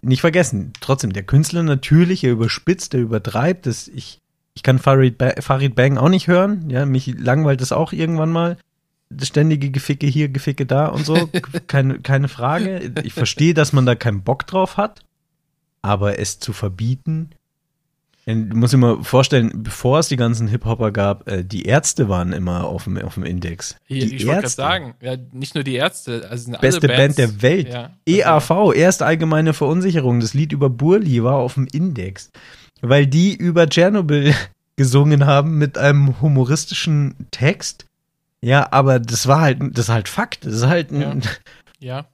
Nicht vergessen, trotzdem, der Künstler natürlich, er überspitzt, er übertreibt es. Ich, ich kann Farid, ba Farid Bang auch nicht hören. Ja, mich langweilt es auch irgendwann mal. Das ständige Geficke hier, Geficke da und so. [laughs] keine, keine Frage. Ich verstehe, dass man da keinen Bock drauf hat. Aber es zu verbieten, du musst dir mal vorstellen, bevor es die ganzen Hip-Hopper gab, äh, die Ärzte waren immer auf dem, auf dem Index. Die ich wollte gerade sagen, ja, nicht nur die Ärzte, also Beste alle Band Bands, der Welt. Ja, EAV, erste allgemeine Verunsicherung. Das Lied über Burli war auf dem Index. Weil die über Tschernobyl [laughs] gesungen haben mit einem humoristischen Text. Ja, aber das war halt, das ist halt Fakt. Das ist halt ein ja.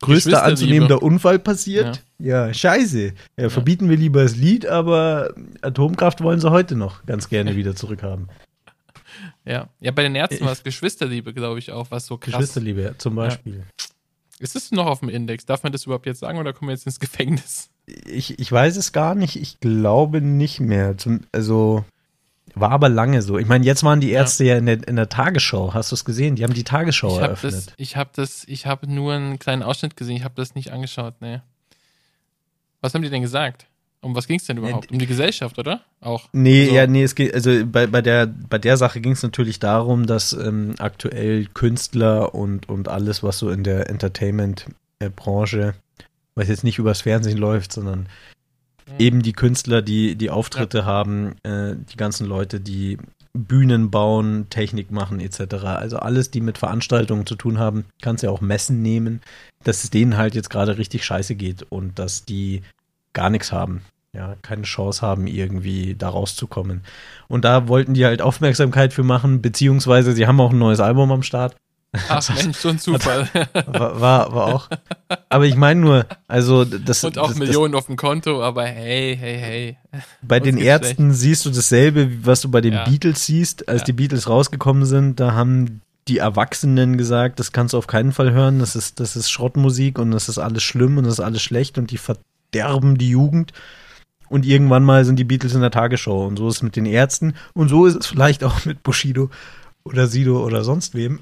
Größter anzunehmender Unfall passiert. Ja, scheiße. Ja, verbieten wir lieber das Lied, aber Atomkraft wollen sie heute noch ganz gerne wieder zurückhaben. [laughs] Ja, ja, bei den Ärzten war es Geschwisterliebe, glaube ich, auch, was so krass. Geschwisterliebe ja, zum Beispiel. Ist es noch auf dem Index? Darf man das überhaupt jetzt sagen oder kommen wir jetzt ins Gefängnis? Ich, ich weiß es gar nicht. Ich glaube nicht mehr. Zum, also war aber lange so. Ich meine, jetzt waren die Ärzte ja, in, der, in der Tagesschau. Hast du es gesehen? Die haben die Tagesschau Ich habe eröffnet. das, ich habe das, ich habe nur einen kleinen Ausschnitt gesehen. Ich habe das nicht angeschaut. Nee. Was haben die denn gesagt? Um was ging es denn überhaupt? Um die Gesellschaft, oder? Auch. Nee, So. ja, nee, es geht, also bei, bei der, bei der Sache ging es natürlich darum, dass ähm, aktuell Künstler und, und alles, was so in der Entertainment-Branche, was jetzt nicht übers Fernsehen läuft, sondern eben die Künstler, die, die Auftritte haben, äh, die ganzen Leute, die Bühnen bauen, Technik machen, etc. Also alles, die mit Veranstaltungen zu tun haben, kannst ja auch Messen nehmen, dass es denen halt jetzt gerade richtig scheiße geht und dass die gar nichts haben. Ja, keine Chance haben, irgendwie da rauszukommen. Und da wollten die halt Aufmerksamkeit für machen, beziehungsweise sie haben auch ein neues Album am Start. Ach [laughs] Mensch, so ein Zufall. [laughs] War, war, war auch. Aber ich meine nur, also das, Und auch das, Millionen auf dem Konto, aber hey, hey, hey. das, bei den Uns geht's Ärzten siehst du dasselbe, was du bei den Ja. Beatles siehst. Als Ja. die Beatles rausgekommen sind, da haben die Erwachsenen gesagt, das kannst du auf keinen Fall hören, das ist, das ist Schrottmusik und das ist alles schlimm und das ist alles schlecht und die verderben die Jugend. Und irgendwann mal sind die Beatles in der Tagesschau und so ist es mit den Ärzten und so ist es vielleicht auch mit Bushido oder Sido oder sonst wem.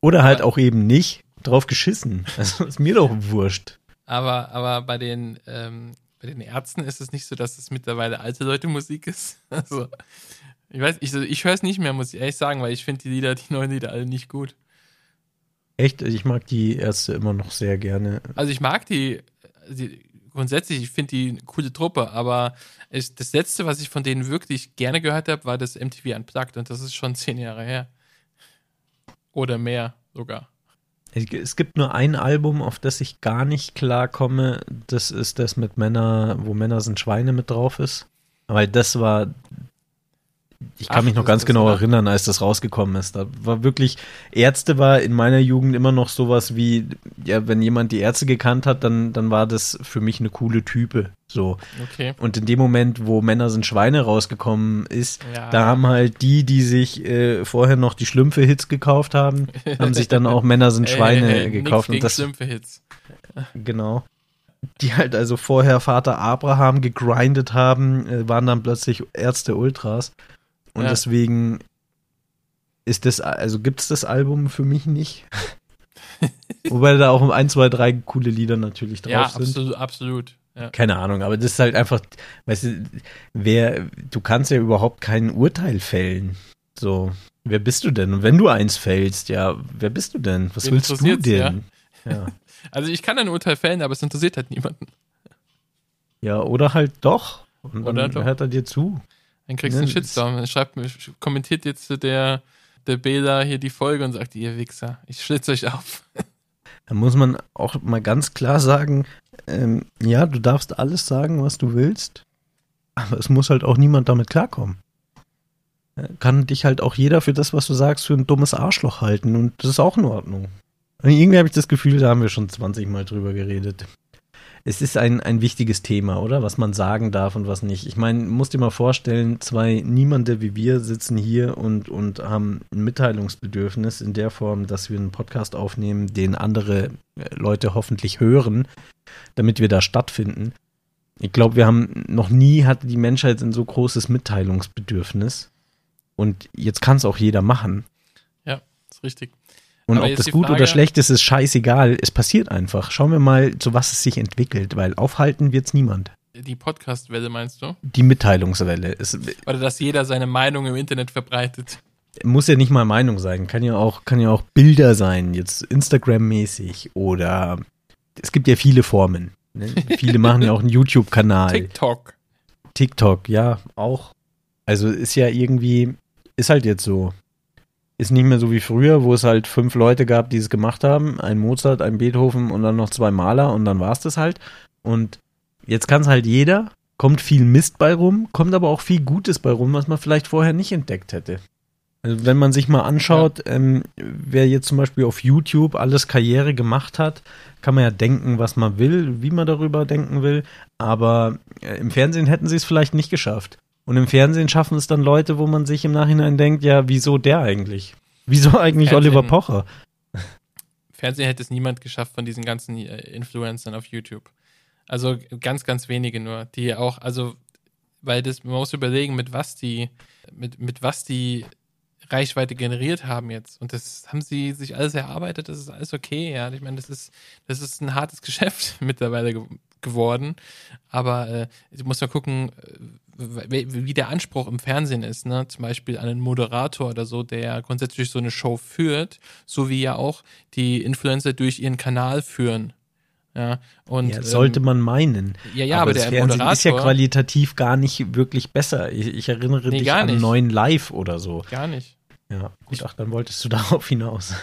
Oder halt auch eben nicht drauf geschissen. [laughs] Also ist mir doch wurscht. Aber, aber bei den, ähm, bei den Ärzten ist es nicht so, dass es mittlerweile alte Leute Musik ist. [laughs] Also, ich weiß, ich, ich höre es nicht mehr, muss ich ehrlich sagen, weil ich finde die Lieder, die neuen Lieder alle nicht gut. Echt? Ich mag die Ärzte immer noch sehr gerne. Also ich mag die, die grundsätzlich, ich finde die eine coole Truppe, aber ich, das letzte, was ich von denen wirklich gerne gehört habe, war das MTV Unplugged und das ist schon [laughs] zehn Jahre her. Oder mehr sogar. Es gibt nur ein Album, auf das ich gar nicht klar komme. Das ist das mit Männer, wo Männer sind Schweine mit drauf ist. Weil das war ich kann Ach, mich noch ganz genau war. erinnern, als das rausgekommen ist. Da war wirklich, Ärzte war in meiner Jugend immer noch sowas wie, ja, wenn jemand die Ärzte gekannt hat, dann, dann war das für mich eine coole Type. So. Okay. Und in dem Moment, wo Männer sind Schweine rausgekommen ist, ja. da haben halt die, die sich äh, vorher noch die Schlümpfe-Hits gekauft haben, haben sich dann auch Männer sind [laughs] Schweine hey, hey, gekauft. und das Schlümpfe-Hits. Genau die halt also vorher Vater Abraham gegrindet haben, äh, waren dann plötzlich Ärzte Ultras. Und ja. deswegen ist das, also gibt es das Album für mich nicht. [laughs] Wobei da auch ein, zwei, drei coole Lieder natürlich drauf ja, sind. Absolut, absolut. Ja. Keine Ahnung, aber das ist halt einfach, weißt du, wer, du kannst ja überhaupt kein Urteil fällen. So, wer bist du denn? Und wenn du eins fällst, ja, wer bist du denn? Was Wen willst du denn? Ja? ja. [laughs] Also ich kann ein Urteil fällen, aber es interessiert halt niemanden. Ja, oder halt doch. Und oder dann doch. hört er dir zu. Dann kriegst du einen Shitstorm. Dann schreibt, kommentiert jetzt der, der Bela hier die Folge und sagt, ihr Wichser, ich schlitze euch auf. [laughs] Da muss man auch mal ganz klar sagen, ähm, ja, du darfst alles sagen, was du willst, aber es muss halt auch niemand damit klarkommen. Kann dich halt auch jeder für das, was du sagst, für ein dummes Arschloch halten und das ist auch in Ordnung. Und irgendwie habe ich das Gefühl, da haben wir schon 20 Mal drüber geredet es ist ein, ein wichtiges Thema, oder? Was man sagen darf und was nicht. Ich meine, musst dir mal vorstellen, zwei Niemande wie wir sitzen hier und, und haben ein Mitteilungsbedürfnis in der Form, dass wir einen Podcast aufnehmen, den andere äh, Leute hoffentlich hören, damit wir da stattfinden. Ich glaube, wir haben noch nie hatte die Menschheit ein so großes Mitteilungsbedürfnis. Und jetzt kann es auch jeder machen. Ja, ist richtig. Und Aber ob das gut Frage, oder schlecht ist, ist scheißegal. Es passiert einfach. Schauen wir mal, zu was es sich entwickelt, weil aufhalten wird es niemand. Die Podcast-Welle meinst du? Die Mitteilungswelle. Es, oder dass jeder seine Meinung im Internet verbreitet. Muss ja nicht mal Meinung sein. Kann ja auch, kann ja auch Bilder sein, jetzt Instagram-mäßig oder es gibt ja viele Formen. Ne? Viele machen ja auch einen [laughs] YouTube-Kanal. TikTok. TikTok, ja, auch. Also ist ja irgendwie, ist halt jetzt so ist nicht mehr so wie früher, wo es halt fünf Leute gab, die es gemacht haben. Ein Mozart, ein Beethoven und dann noch zwei Maler und dann war es das halt. Und jetzt kann es halt jeder, kommt viel Mist bei rum, kommt aber auch viel Gutes bei rum, was man vielleicht vorher nicht entdeckt hätte. Also wenn man sich mal anschaut, ja. ähm, wer jetzt zum Beispiel auf YouTube alles Karriere gemacht hat, kann man ja denken, was man will, wie man darüber denken will. Aber äh, im Fernsehen hätten sie es vielleicht nicht geschafft. Und im Fernsehen schaffen es dann Leute, wo man sich im Nachhinein denkt, ja, wieso der eigentlich? Wieso eigentlich Fernsehen, Oliver Pocher? Fernsehen hätte es niemand geschafft von diesen ganzen äh, Influencern auf YouTube. Also ganz, ganz wenige nur, die auch, also, weil das, man muss überlegen, mit was die, mit, mit was die Reichweite generiert haben jetzt. Und das haben sie sich alles erarbeitet, das ist alles okay, ja. Ich meine, das ist, das ist ein hartes [laughs] Geschäft mittlerweile ge geworden. Aber äh, du musst mal gucken, wie der Anspruch im Fernsehen ist, ne? Zum Beispiel einen Moderator oder so, der grundsätzlich so eine Show führt, so wie ja auch die Influencer durch ihren Kanal führen. Ja, und, ja, sollte ähm, man meinen. Ja, ja, aber, aber der Fernsehen Moderator ist ja qualitativ gar nicht wirklich besser. Ich, ich erinnere nee, dich an neuen Live oder so. Gar nicht. Ja, gut, ach, dann wolltest du [laughs] darauf hinaus.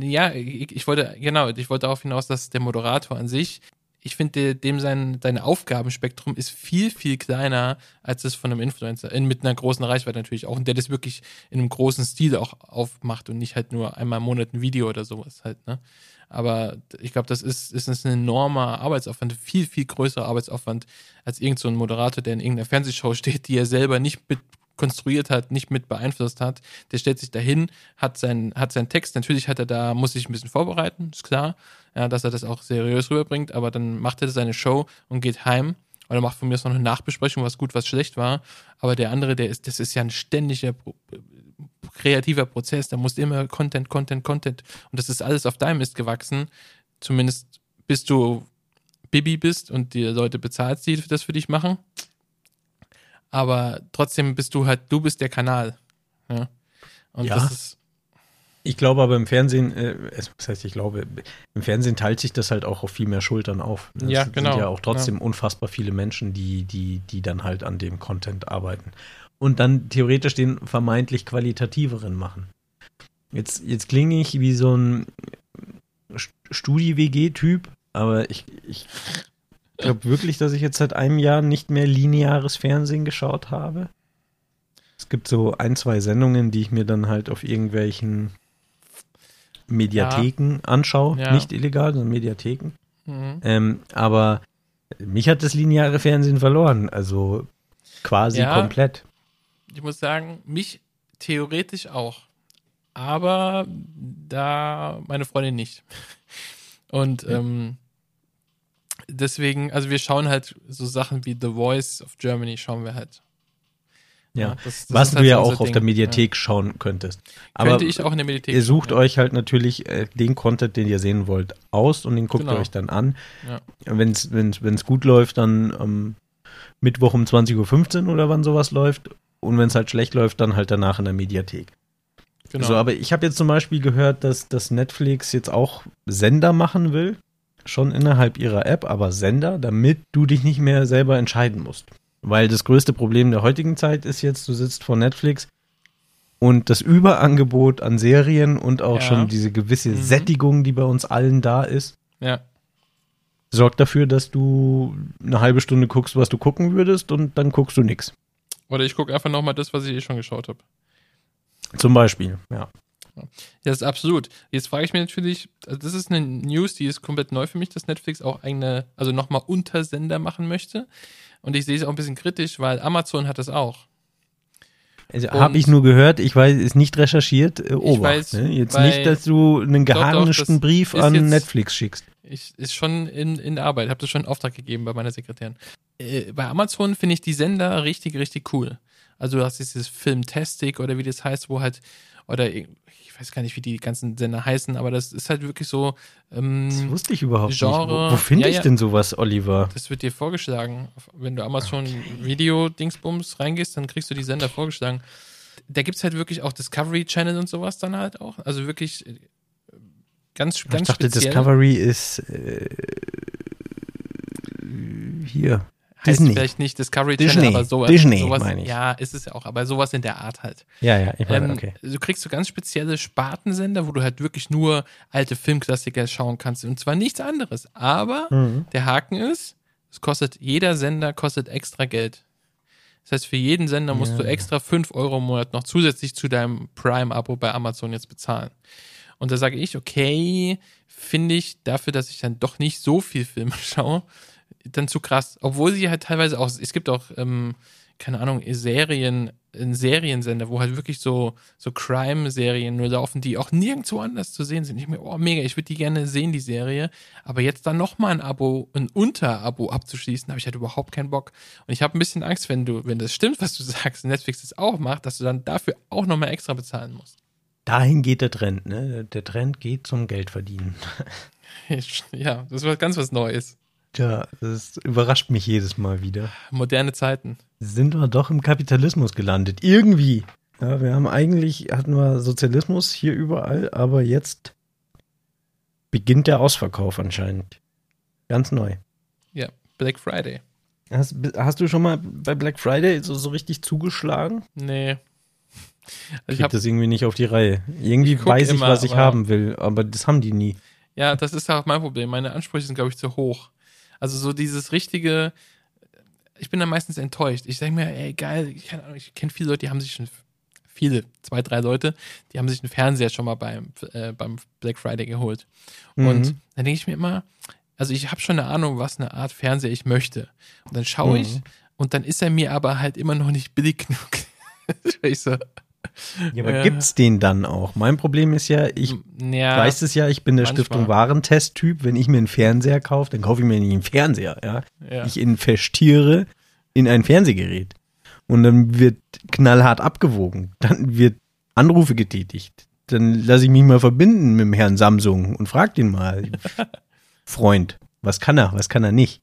ja, ich, ich, wollte, genau, ich wollte darauf hinaus, dass der Moderator an sich ich finde, dem sein, sein Aufgabenspektrum ist viel, viel kleiner als das von einem Influencer. In, mit einer großen Reichweite natürlich auch. Und der das wirklich in einem großen Stil auch aufmacht und nicht halt nur einmal im Monat ein Video oder sowas halt, ne? Aber ich glaube, das ist, ist ein enormer Arbeitsaufwand, viel, viel größerer Arbeitsaufwand als irgendein so Moderator, der in irgendeiner Fernsehshow steht, die er selber nicht konstruiert hat, nicht mit beeinflusst hat. Der stellt sich dahin, hat seinen, hat seinen Text. Natürlich hat er da, muss sich ein bisschen vorbereiten, ist klar, ja, dass er das auch seriös rüberbringt, aber dann macht er seine Show und geht heim. Oder macht von mir aus noch eine Nachbesprechung, was gut, was schlecht war. Aber der andere, der ist, das ist ja ein ständiger kreativer Prozess. Da muss immer Content, Content, Content. Und das ist alles auf deinem Mist gewachsen. Zumindest bis du Bibi bist und die Leute bezahlst, die das für dich machen aber trotzdem bist du halt, du bist der Kanal. Ja. Und Ja. das ist, Ich glaube aber im Fernsehen, äh, was heißt ich glaube, im Fernsehen teilt sich das halt auch auf viel mehr Schultern auf. Es Ja, genau. sind ja auch trotzdem unfassbar viele Menschen, die, die, die dann halt an dem Content arbeiten. Und dann theoretisch den vermeintlich qualitativeren machen. Jetzt, jetzt klinge ich wie so ein St- Studi-WG-Typ, aber ich, ich glaube wirklich, dass ich jetzt seit einem Jahr nicht mehr lineares Fernsehen geschaut habe. Es gibt so ein, zwei Sendungen, die ich mir dann halt auf irgendwelchen Mediatheken anschaue. Ja. Nicht illegal, sondern Mediatheken. mhm. Ähm, aber mich hat das lineare Fernsehen verloren. Also quasi Ja. komplett. ich muss sagen, mich theoretisch auch. Aber da meine Freundin nicht. [laughs] Und ähm, deswegen, also wir schauen halt so Sachen wie The Voice of Germany schauen wir halt. Ja. das, das Was du halt ja auch auf Ding. der Mediathek schauen könntest. Ja. Aber Könnte ich auch in der Mediathek. ihr sucht schauen, ja. euch halt natürlich äh, den Content, den ihr sehen wollt, aus und den guckt Genau. ihr euch dann an. Ja. Wenn es gut läuft, dann am Mittwoch um 20.15 Uhr oder wann sowas läuft. Und wenn es halt schlecht läuft, dann halt danach in der Mediathek. Genau. So, aber ich habe jetzt zum Beispiel gehört, dass, dass Netflix jetzt auch Sender machen will. Schon innerhalb ihrer App, aber Sender, damit du dich nicht mehr selber entscheiden musst. Weil das größte Problem der heutigen Zeit ist jetzt, du sitzt vor Netflix und das Überangebot an Serien und auch Ja. schon diese gewisse Mhm. Sättigung, die bei uns allen da ist, ja. sorgt dafür, dass du eine halbe Stunde guckst, was du gucken würdest und dann guckst du nichts. Oder ich gucke einfach nochmal das, was ich eh schon geschaut habe. Zum Beispiel, ja. Ja, das ist absolut. Jetzt frage ich mich natürlich, also das ist eine News, die ist komplett neu für mich, dass Netflix auch eigene, also nochmal Untersender machen möchte. Und ich sehe es auch ein bisschen kritisch, weil Amazon hat das auch. Also, Habe ich nur gehört, ich weiß, ist nicht recherchiert. Äh, Obacht, weiß, ne? Jetzt nicht, dass du einen geharnischten Brief an jetzt- Netflix schickst. Ich, ist schon in, in Arbeit. Ich habe das schon in Auftrag gegeben bei meiner Sekretärin. Äh, bei Amazon finde ich die Sender richtig, richtig cool. Also du hast dieses Filmtastic oder wie das heißt, wo halt, oder ich weiß gar nicht, wie die ganzen Sender heißen, aber das ist halt wirklich so, ähm, Das wusste ich überhaupt Genre- nicht. Wo, wo finde Ja, ich ja. denn sowas, Oliver? Das wird dir vorgeschlagen. Wenn du Amazon Video Dingsbums reingehst, dann kriegst du die Sender vorgeschlagen. Da gibt es halt wirklich auch Discovery Channel und sowas dann halt auch. Also wirklich äh, ganz, Ich ganz dachte, speziell. Discovery ist äh, hier. Heißt Disney. vielleicht nicht Discovery Disney. Channel, aber sowas. Disney, sowas meine ich. Ja, ist es ja auch, aber sowas in der Art halt. Ja, ja, ich meine, Ähm, okay. Du kriegst so ganz spezielle Spartensender, wo du halt wirklich nur alte Filmklassiker schauen kannst. Und zwar nichts anderes. Aber Mhm. der Haken ist, es kostet, jeder Sender kostet extra Geld. Das heißt, für jeden Sender musst Ja. du extra 5 Euro im Monat noch zusätzlich zu deinem Prime-Abo bei Amazon jetzt bezahlen. Und da sage ich, okay, finde ich dafür, dass ich dann doch nicht so viel Filme [laughs] schaue, dann zu krass. Obwohl sie halt teilweise auch, es gibt auch, ähm, keine Ahnung, Serien, ein Seriensender, wo halt wirklich so, so Crime-Serien nur laufen, die auch nirgendwo anders zu sehen sind. Ich mir, oh, mega, ich würde die gerne sehen, die Serie. Aber jetzt dann nochmal ein Abo, ein Unter-Abo abzuschließen, habe ich halt überhaupt keinen Bock. Und ich habe ein bisschen Angst, wenn du, wenn das stimmt, was du [laughs] sagst, Netflix das auch macht, dass du dann dafür auch nochmal extra bezahlen musst. Dahin geht der Trend, ne? Der Trend geht zum Geldverdienen. [laughs] Ja, das war ganz was Neues. Tja, das überrascht mich jedes Mal wieder. Moderne Zeiten. Sind wir doch im Kapitalismus gelandet. Irgendwie. Ja, wir haben eigentlich, hatten wir Sozialismus hier überall, aber jetzt beginnt der Ausverkauf anscheinend. Ganz neu. Ja, Black Friday. Hast, hast du schon mal bei Black Friday so, so richtig zugeschlagen? Nee. Also ich Ich hab, das irgendwie nicht auf die Reihe. Irgendwie Ich weiß ich, immer, was ich haben will, aber das haben die nie. ja, das ist auch mein Problem. Meine Ansprüche sind, glaube ich, zu hoch. Also so dieses richtige, ich bin dann meistens enttäuscht. Ich denke mir, ey, geil, ich, ich kenne viele Leute, die haben sich schon, viele, zwei, drei Leute, die haben sich einen Fernseher schon mal beim, äh, beim Black Friday geholt. Und Mhm. dann denke ich mir immer, also ich habe schon eine Ahnung, was eine Art Fernseher ich möchte. Und dann schaue ich Mhm. und dann ist er mir aber halt immer noch nicht billig genug. [laughs] ich so, Ja, aber Ja. gibt's den dann auch? Mein Problem ist ja, ich ja, weiß es ja, ich bin der manchmal. Stiftung Warentest-Typ. Wenn ich mir einen Fernseher kaufe, dann kaufe ich mir nicht einen Fernseher, ja. ja. Ich investiere in ein Fernsehgerät. Und dann wird knallhart abgewogen. Dann wird Anrufe getätigt. Dann lasse ich mich mal verbinden mit dem Herrn Samsung und frag den mal. [laughs] Freund, was kann er, was kann er nicht?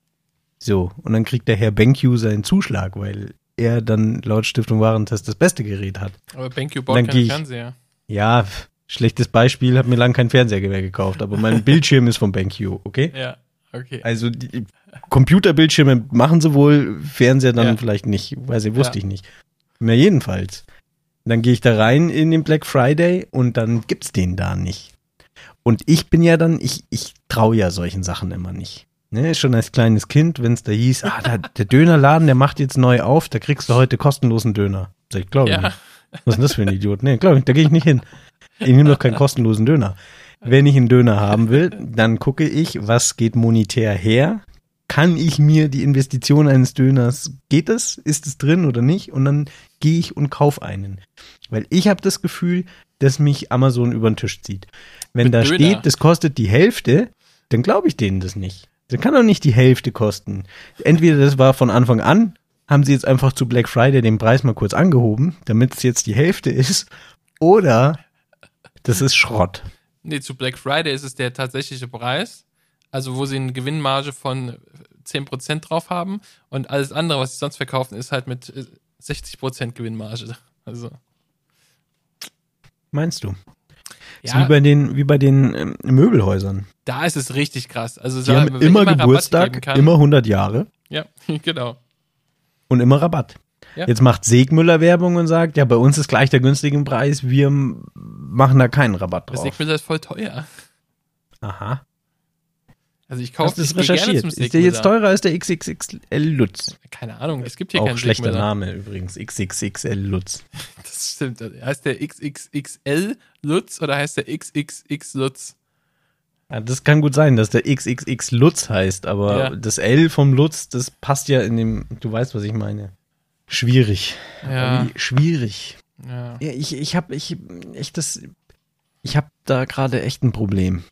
So, und dann kriegt der Herr BenQ seinen Zuschlag, weil er dann laut Stiftung Warentest das beste Gerät hat. aber BenQ baut keinen Fernseher. Ja, schlechtes Beispiel, habe mir lange kein Fernseher mehr gekauft, aber mein [laughs] Bildschirm ist von BenQ, okay? Ja, okay. Also die Computerbildschirme machen sie wohl, Fernseher dann Ja. vielleicht nicht, weiß ich, wusste Ja. ich nicht. Na jedenfalls. Dann gehe ich da rein in den Black Friday und dann gibt's den da nicht. Und ich bin ja dann, ich, ich traue ja solchen Sachen immer nicht. Ne, schon als kleines Kind, wenn es da hieß, ah, da, der Dönerladen, der macht jetzt neu auf, da kriegst du heute kostenlosen Döner. Sag ich, glaube ja, nicht. Was ist denn das für ein Idiot? Nee, glaube ich, da gehe ich nicht hin. Ich nehme doch keinen kostenlosen Döner. Wenn ich einen Döner haben will, dann gucke ich, was geht monetär her? Kann ich mir die Investition eines Döners, geht es? Ist es drin oder nicht? Und dann gehe ich und kaufe einen. Weil ich habe das Gefühl, dass mich Amazon über den Tisch zieht. Wenn Mit da Döner? steht, das kostet die Hälfte, dann glaube ich denen das nicht. Das kann doch nicht die Hälfte kosten. Entweder das war von Anfang an, haben sie jetzt einfach zu Black Friday den Preis mal kurz angehoben, damit es jetzt die Hälfte ist, oder das ist Schrott. nee, zu Black Friday ist es der tatsächliche Preis, also wo sie eine Gewinnmarge von 10% drauf haben und alles andere, was sie sonst verkaufen, ist halt mit äh, 60% Gewinnmarge. Also, Meinst du? Ist ja, wie bei den, wie bei den ähm, Möbelhäusern. da ist es richtig krass. Also, Die haben immer Rabatt Geburtstag, immer 100 Jahre Ja, [laughs] genau. und immer Rabatt. Ja. Jetzt macht Segmüller Werbung und sagt, ja, bei uns ist gleich der günstige Preis, wir machen da keinen Rabatt drauf. Segmüller ist voll teuer. Aha. Also ich kaufe das ich gerne recherchiert? Ist der jetzt teurer als der XXXL Lutz? Keine Ahnung, es gibt hier Auch keinen schlechter. Name übrigens, XXXL Lutz. Das stimmt. Heißt der XXXL Lutz oder heißt der XXX Lutz? Ja, das kann gut sein, dass der XXX Lutz heißt, aber Ja. das L vom Lutz, das passt ja in dem, du weißt, was ich meine. Schwierig. Ja. Wie Schwierig. Ja. Ich, ich habe ich, das, ich habe da gerade echt ein Problem.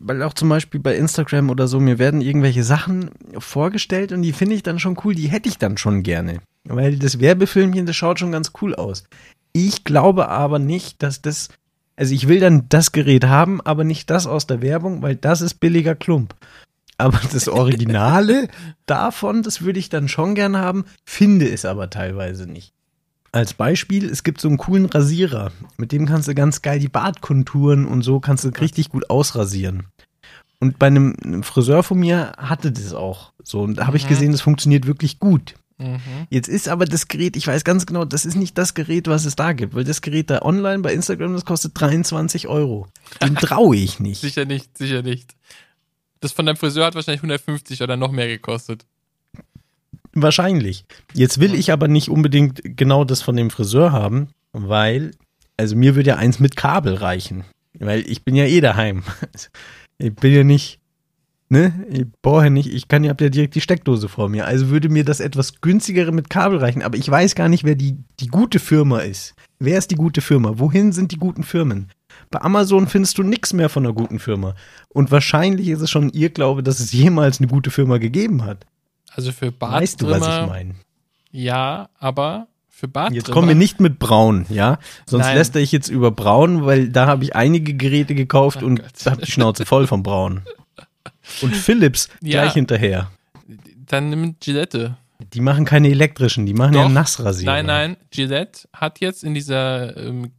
Weil auch zum Beispiel bei Instagram oder so, mir werden irgendwelche Sachen vorgestellt und die finde ich dann schon cool, die hätte ich dann schon gerne. Weil das Werbefilmchen, das schaut schon ganz cool aus. Ich glaube aber nicht, dass das, also ich will dann das Gerät haben, aber nicht das aus der Werbung, weil das ist billiger Klump. Aber das Originale [laughs] davon, das würde ich dann schon gern haben, finde es aber teilweise nicht. Als Beispiel, es gibt so einen coolen Rasierer. Mit dem kannst du ganz geil die Bartkonturen und so kannst du richtig gut ausrasieren. Und bei einem einem Friseur von mir hatte das auch so. Und da habe ich Mhm. gesehen, das funktioniert wirklich gut. Mhm. Jetzt ist aber das Gerät, ich weiß ganz genau, das ist nicht das Gerät, was es da gibt, weil das Gerät da online bei Instagram, das kostet 23 Euro. Dem [laughs] traue ich nicht. Sicher nicht, sicher nicht. Das von deinem Friseur hat wahrscheinlich 150 oder noch mehr gekostet. Wahrscheinlich. Jetzt will ich aber nicht unbedingt genau das von dem Friseur haben, weil, also mir würde ja eins mit Kabel reichen. Weil ich bin ja eh daheim. [laughs] Ich bin ja nicht, ne? Ich brauche ja nicht, ich kann ja, hab ja direkt die Steckdose vor mir. Also würde mir das etwas günstigere mit Kabel reichen. Aber ich weiß gar nicht, wer die, die gute Firma ist. Wer ist die gute Firma? Wohin sind die guten Firmen? Bei Amazon findest du nichts mehr von einer guten Firma. Und wahrscheinlich ist es schon ihr Glaube, dass es jemals eine gute Firma gegeben hat. Also für Weißt du, was ich meine? ja, aber für Barttrimmer. Jetzt kommen wir nicht mit Braun, ja? Sonst Nein. lästere ich jetzt über Braun, weil da habe ich einige Geräte gekauft Oh und habe die Schnauze voll von Braun. Und Philips Ja. gleich hinterher. Dann nimm Gillette. Die machen keine elektrischen, die machen ja Doch. Nassrasierer. Nein, nein, Gillette hat jetzt in dieser ähm,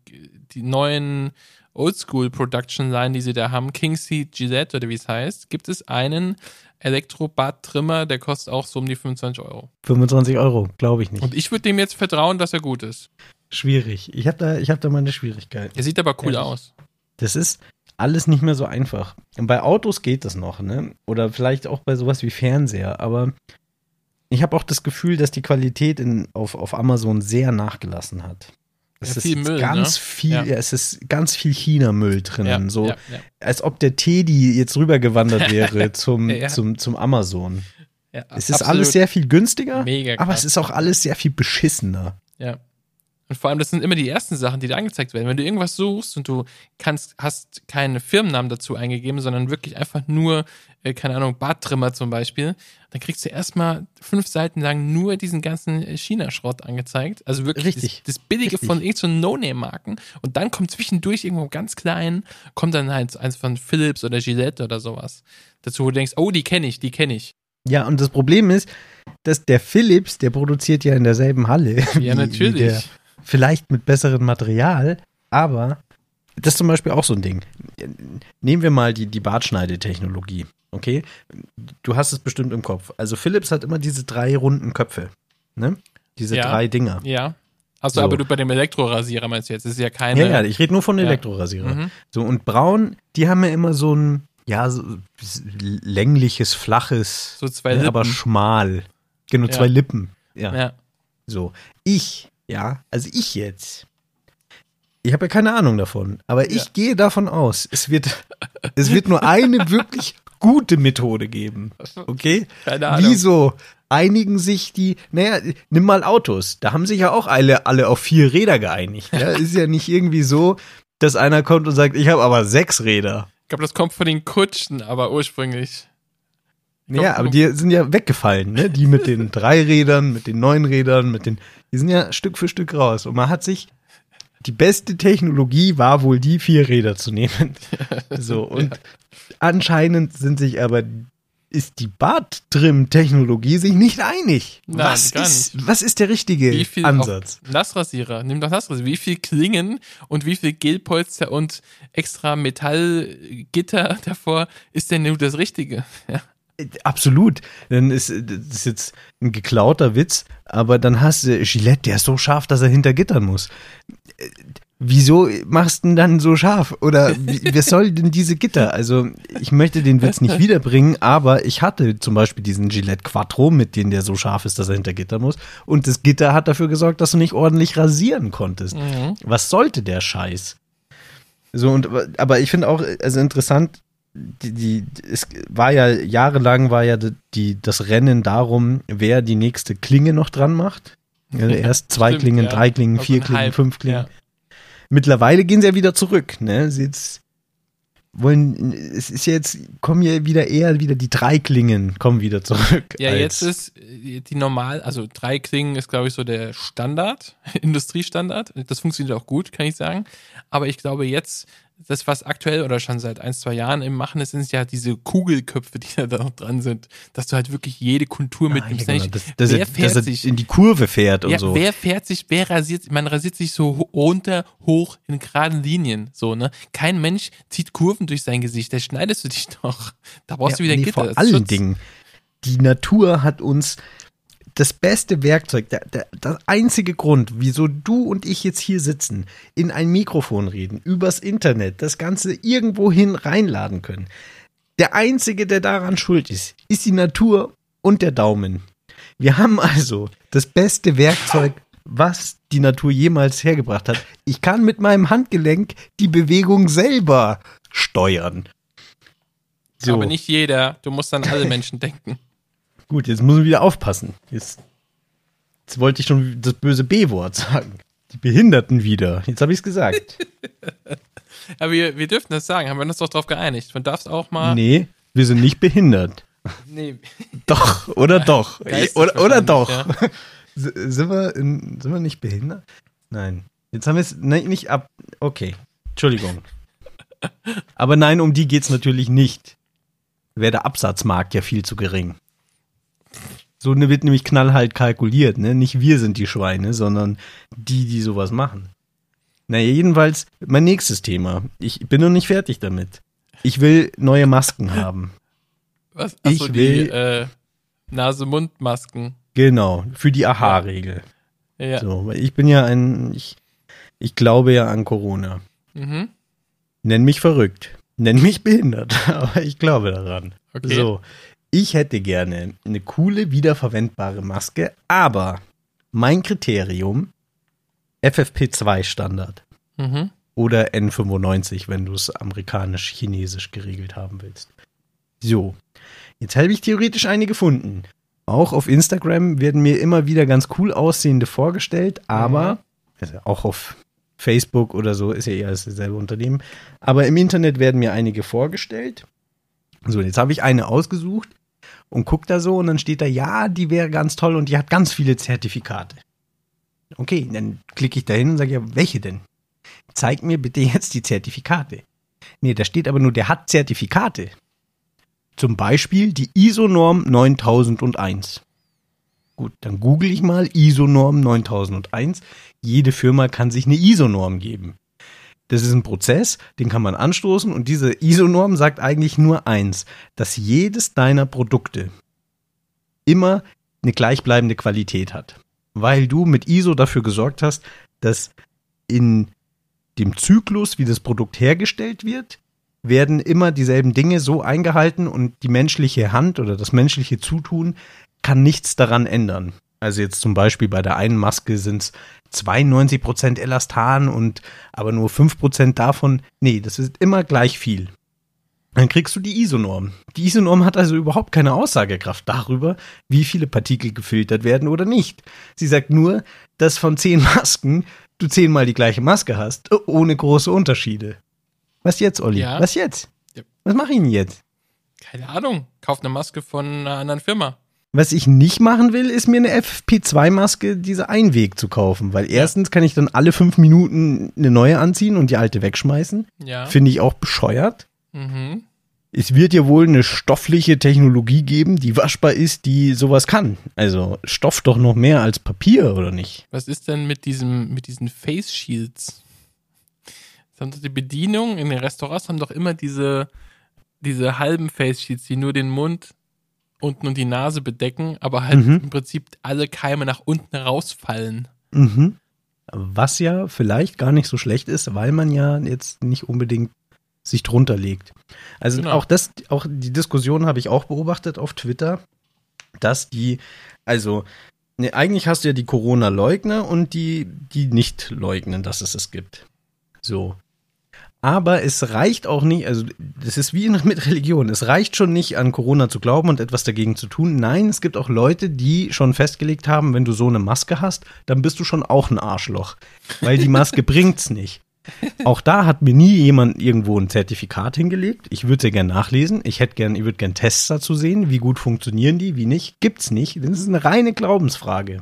die neuen Oldschool Production Line, die sie da haben, Kingseed Gillette oder wie es heißt, gibt es einen Elektrobad-Trimmer, der kostet auch so um die 25 Euro. 25 Euro, glaube ich nicht. Und ich würde dem jetzt vertrauen, dass er gut ist. Schwierig. Ich habe da, ich hab da meine Schwierigkeiten. Er sieht aber cool Ehrlich? aus. Das ist alles nicht mehr so einfach. Bei Autos geht das noch, ne? Oder vielleicht auch bei sowas wie Fernseher. Aber ich habe auch das Gefühl, dass die Qualität in, auf, auf Amazon sehr nachgelassen hat. Es Ja, ist Müll, ganz ne? viel, Ja. es ist ganz viel China-Müll drinnen. So, als ob der Teddy jetzt rübergewandert [laughs] wäre zum, zum, zum Amazon. Es ist alles sehr viel günstiger, aber es ist auch alles sehr viel beschissener. Ja. Und vor allem, das sind immer die ersten Sachen, die dir angezeigt werden. Wenn du irgendwas suchst und du kannst, hast keinen Firmennamen dazu eingegeben, sondern wirklich einfach nur, äh, keine Ahnung, Barttrimmer zum Beispiel, dann kriegst du erstmal fünf Seiten lang nur diesen ganzen äh, China-Schrott angezeigt. Also wirklich Richtig. Das, das Billige Richtig. von irgendeinen No-Name-Marken. Und dann kommt zwischendurch irgendwo ganz klein, kommt dann halt eins von Philips oder Gillette oder sowas. Dazu, wo du denkst, oh, die kenne ich, die kenne ich. Ja, und das Problem ist, dass der Philips, der produziert ja in derselben Halle. Ja, [laughs] natürlich. Der, vielleicht mit besserem Material, aber das ist zum Beispiel auch so ein Ding. Nehmen wir mal die, die Bartschneidetechnologie, okay? Du hast es bestimmt im Kopf. Also Philips hat immer diese drei runden Köpfe, ne? Diese Ja. drei Dinger. Ja. Achso, So. aber du bei dem Elektrorasierer meinst du jetzt? Das ist ja keine. Ja, ja, ich rede nur von Ja. Elektrorasierer. Mhm. So, und Braun, die haben ja immer so ein, ja, so längliches, flaches, So zwei ne, aber Lippen. schmal. Genau, Ja. zwei Lippen. Ja. Ja. So. Ich, ja, also ich jetzt. Ich habe ja keine Ahnung davon, aber ich Ja. gehe davon aus, es wird, [laughs] es wird nur eine wirklich gute Methode geben. Okay? Keine Ahnung. Wieso einigen sich die, naja, nimm mal Autos. Da haben sich ja auch alle, alle auf vier Räder geeinigt. Ja? Ist ja nicht irgendwie so, dass einer kommt und sagt, ich habe aber sechs Räder. Ich glaube, das kommt von den Kutschen, aber ursprünglich. Ja, aber die sind ja weggefallen, ne? Die mit den [laughs] drei Rädern, mit den neun Rädern, mit den, die sind ja Stück für Stück raus. Und man hat sich, die beste Technologie war wohl die vier Räder zu nehmen. [laughs] So, und anscheinend sind sich aber, ist die Barttrim-Technologie sich nicht einig. Nein, was, gar ist, was ist der richtige Wie viel Ansatz? Nassrasierer, nimm doch Nassrasierer. Wie viel Klingen und wie viel Gelpolster und extra Metallgitter [laughs] davor ist denn nur das Richtige? Ja. Absolut. Dann ist das ist jetzt ein geklauter Witz, aber dann hast du Gillette, der ist so scharf, dass er hinter Gittern muss. Wieso machst du ihn dann so scharf? Oder wer soll denn diese Gitter? Also, ich möchte den Witz nicht wiederbringen, aber ich hatte zum Beispiel diesen Gillette Quattro, mit dem der so scharf ist, dass er hinter Gitter muss. Und das Gitter hat dafür gesorgt, dass du nicht ordentlich rasieren konntest. Mhm. Was sollte der Scheiß? So, und aber ich finde auch, also interessant, die, die, es war ja jahrelang war ja die, das Rennen darum, wer die nächste Klinge noch dran macht. Ja, erst zwei Stimmt, Klingen, ja. drei Klingen, Also vier Klingen, Hype, fünf Klingen. ja. Mittlerweile gehen sie ja wieder zurück, ne? Sie jetzt wollen, es ist ja jetzt, kommen ja wieder eher wieder die drei Klingen kommen wieder zurück. Ja, jetzt ist äh, die normal, also drei Klingen ist, glaube ich, so der Standard, [laughs] Industriestandard. Das funktioniert auch gut, kann ich sagen. Aber ich glaube jetzt, das, was aktuell oder schon seit ein, zwei Jahren im Machen ist, sind ja diese Kugelköpfe, die da [laughs] noch dran sind, dass du halt wirklich jede Kontur Ah, ja, mitnimmst. genau, Nämlich, dass, dass, wer er, fährt er sich in die Kurve fährt und ja, so. wer fährt sich, wer rasiert, man rasiert sich so runter, hoch in geraden Linien, so, ne? Kein Mensch zieht Kurven durch sein Gesicht, da schneidest du dich [laughs] doch. Da brauchst du wieder nee, Gitter. Vor das allen Schutz. Dingen, die Natur hat uns das beste Werkzeug, der, der, der einzige Grund, wieso du und ich jetzt hier sitzen, in ein Mikrofon reden, übers Internet, das Ganze irgendwo hin reinladen können. Der einzige, der daran schuld ist, ist die Natur und der Daumen. Wir haben also das beste Werkzeug, was die Natur jemals hergebracht hat. Ich kann mit meinem Handgelenk die Bewegung selber steuern. So. Aber nicht jeder, du musst an alle [laughs] Menschen denken. Gut, jetzt müssen wir wieder aufpassen. Jetzt, jetzt wollte ich schon das böse B-Wort sagen. Die Behinderten wieder. Jetzt habe ich es gesagt. [laughs] Aber wir, wir dürfen das sagen, haben wir uns doch darauf geeinigt. Man darf es auch mal. nee, wir sind nicht behindert. [laughs] nee. Doch, oder doch. [laughs] Oder, oder doch. S- Sind, wir in, sind wir nicht behindert? Nein. Jetzt haben wir es nicht ab. Okay. Entschuldigung. Aber nein, um die geht es natürlich nicht. Wäre der Absatzmarkt ja viel zu gering. So ne- wird nämlich knallhart kalkuliert, ne? Nicht wir sind die Schweine, sondern die, die sowas machen. Naja, jedenfalls, mein nächstes Thema. Ich bin noch nicht fertig damit. Ich will neue Masken haben. Was? Achso, Ich die will- äh, Nase-Mund-Masken. Genau, für die Aha-Regel. Ja. So, ich bin ja ein, ich, ich glaube ja an Corona. Mhm. Nenn mich verrückt. Nenn mich behindert, [laughs] aber ich glaube daran. Okay. So, ich hätte gerne eine coole, wiederverwendbare Maske, aber mein Kriterium FFP2 Standard Mhm. oder N95, wenn du es amerikanisch-chinesisch geregelt haben willst. So, jetzt habe ich theoretisch eine gefunden. Auch auf Instagram werden mir immer wieder ganz cool aussehende vorgestellt, aber Also auch auf Facebook oder so ist ja eher dasselbe Unternehmen. Aber im Internet werden mir einige vorgestellt. So, jetzt habe ich eine ausgesucht und guck da so und dann steht da, ja, die wäre ganz toll und die hat ganz viele Zertifikate. Okay, dann klicke ich da hin und sage, ja, welche denn? Zeig mir bitte jetzt die Zertifikate. Nee, da steht aber nur, der hat Zertifikate. Zum Beispiel die ISO-Norm 9001. Gut, dann google ich mal ISO-Norm 9001. Jede Firma kann sich eine ISO-Norm geben. Das ist ein Prozess, den kann man anstoßen und diese ISO-Norm sagt eigentlich nur eins, dass jedes deiner Produkte immer eine gleichbleibende Qualität hat. Weil du mit ISO dafür gesorgt hast, dass in dem Zyklus, wie das Produkt hergestellt wird, werden immer dieselben Dinge so eingehalten und die menschliche Hand oder das menschliche Zutun kann nichts daran ändern. Also jetzt zum Beispiel bei der einen Maske sind es 92% Elastan und aber nur 5% davon. Nee, das ist immer gleich viel. Dann kriegst du die ISO-Norm. Die ISO-Norm hat also überhaupt keine Aussagekraft darüber, wie viele Partikel gefiltert werden oder nicht. Sie sagt nur, dass von 10 Masken du zehnmal die gleiche Maske hast, ohne große Unterschiede. Was jetzt, Olli? Ja. Was jetzt? Ja. Was mache ich denn jetzt? Keine Ahnung. Kauf eine Maske von einer anderen Firma. Was ich nicht machen will, ist mir eine FFP2-Maske, diese Einweg zu kaufen, weil erstens kann ich dann alle fünf Minuten eine neue anziehen und die alte wegschmeißen. Ja. Finde ich auch bescheuert. Mhm. Es wird ja wohl eine stoffliche Technologie geben, die waschbar ist, die sowas kann. Also Stoff doch noch mehr als Papier, oder nicht? Was ist denn mit diesem, mit diesen Face Shields? Das haben doch die Bedienung in den Restaurants haben doch immer diese, diese halben Face Shields, die nur den Mund unten und die Nase bedecken, aber halt Mhm. im Prinzip alle Keime nach unten rausfallen. Mhm. Was ja vielleicht gar nicht so schlecht ist, weil man ja jetzt nicht unbedingt sich drunter legt. Also Genau. auch das, auch die Diskussion habe ich auch beobachtet auf Twitter, dass die, also ne, eigentlich hast du ja die Corona-Leugner und die, die nicht leugnen, dass es es gibt. So. Aber es reicht auch nicht, also das ist wie [laughs] mit Religion, es reicht schon nicht an Corona zu glauben und etwas dagegen zu tun. Nein, es gibt auch Leute, die schon festgelegt haben, wenn du so eine Maske hast, dann bist du schon auch ein Arschloch, weil die Maske [laughs] bringt's nicht. Auch da hat mir nie jemand irgendwo ein Zertifikat hingelegt. Ich würde sehr gern nachlesen. Ich hätte gern, ich würde gern Tests dazu sehen, wie gut funktionieren die, wie nicht. Gibt's nicht. Das ist eine reine Glaubensfrage.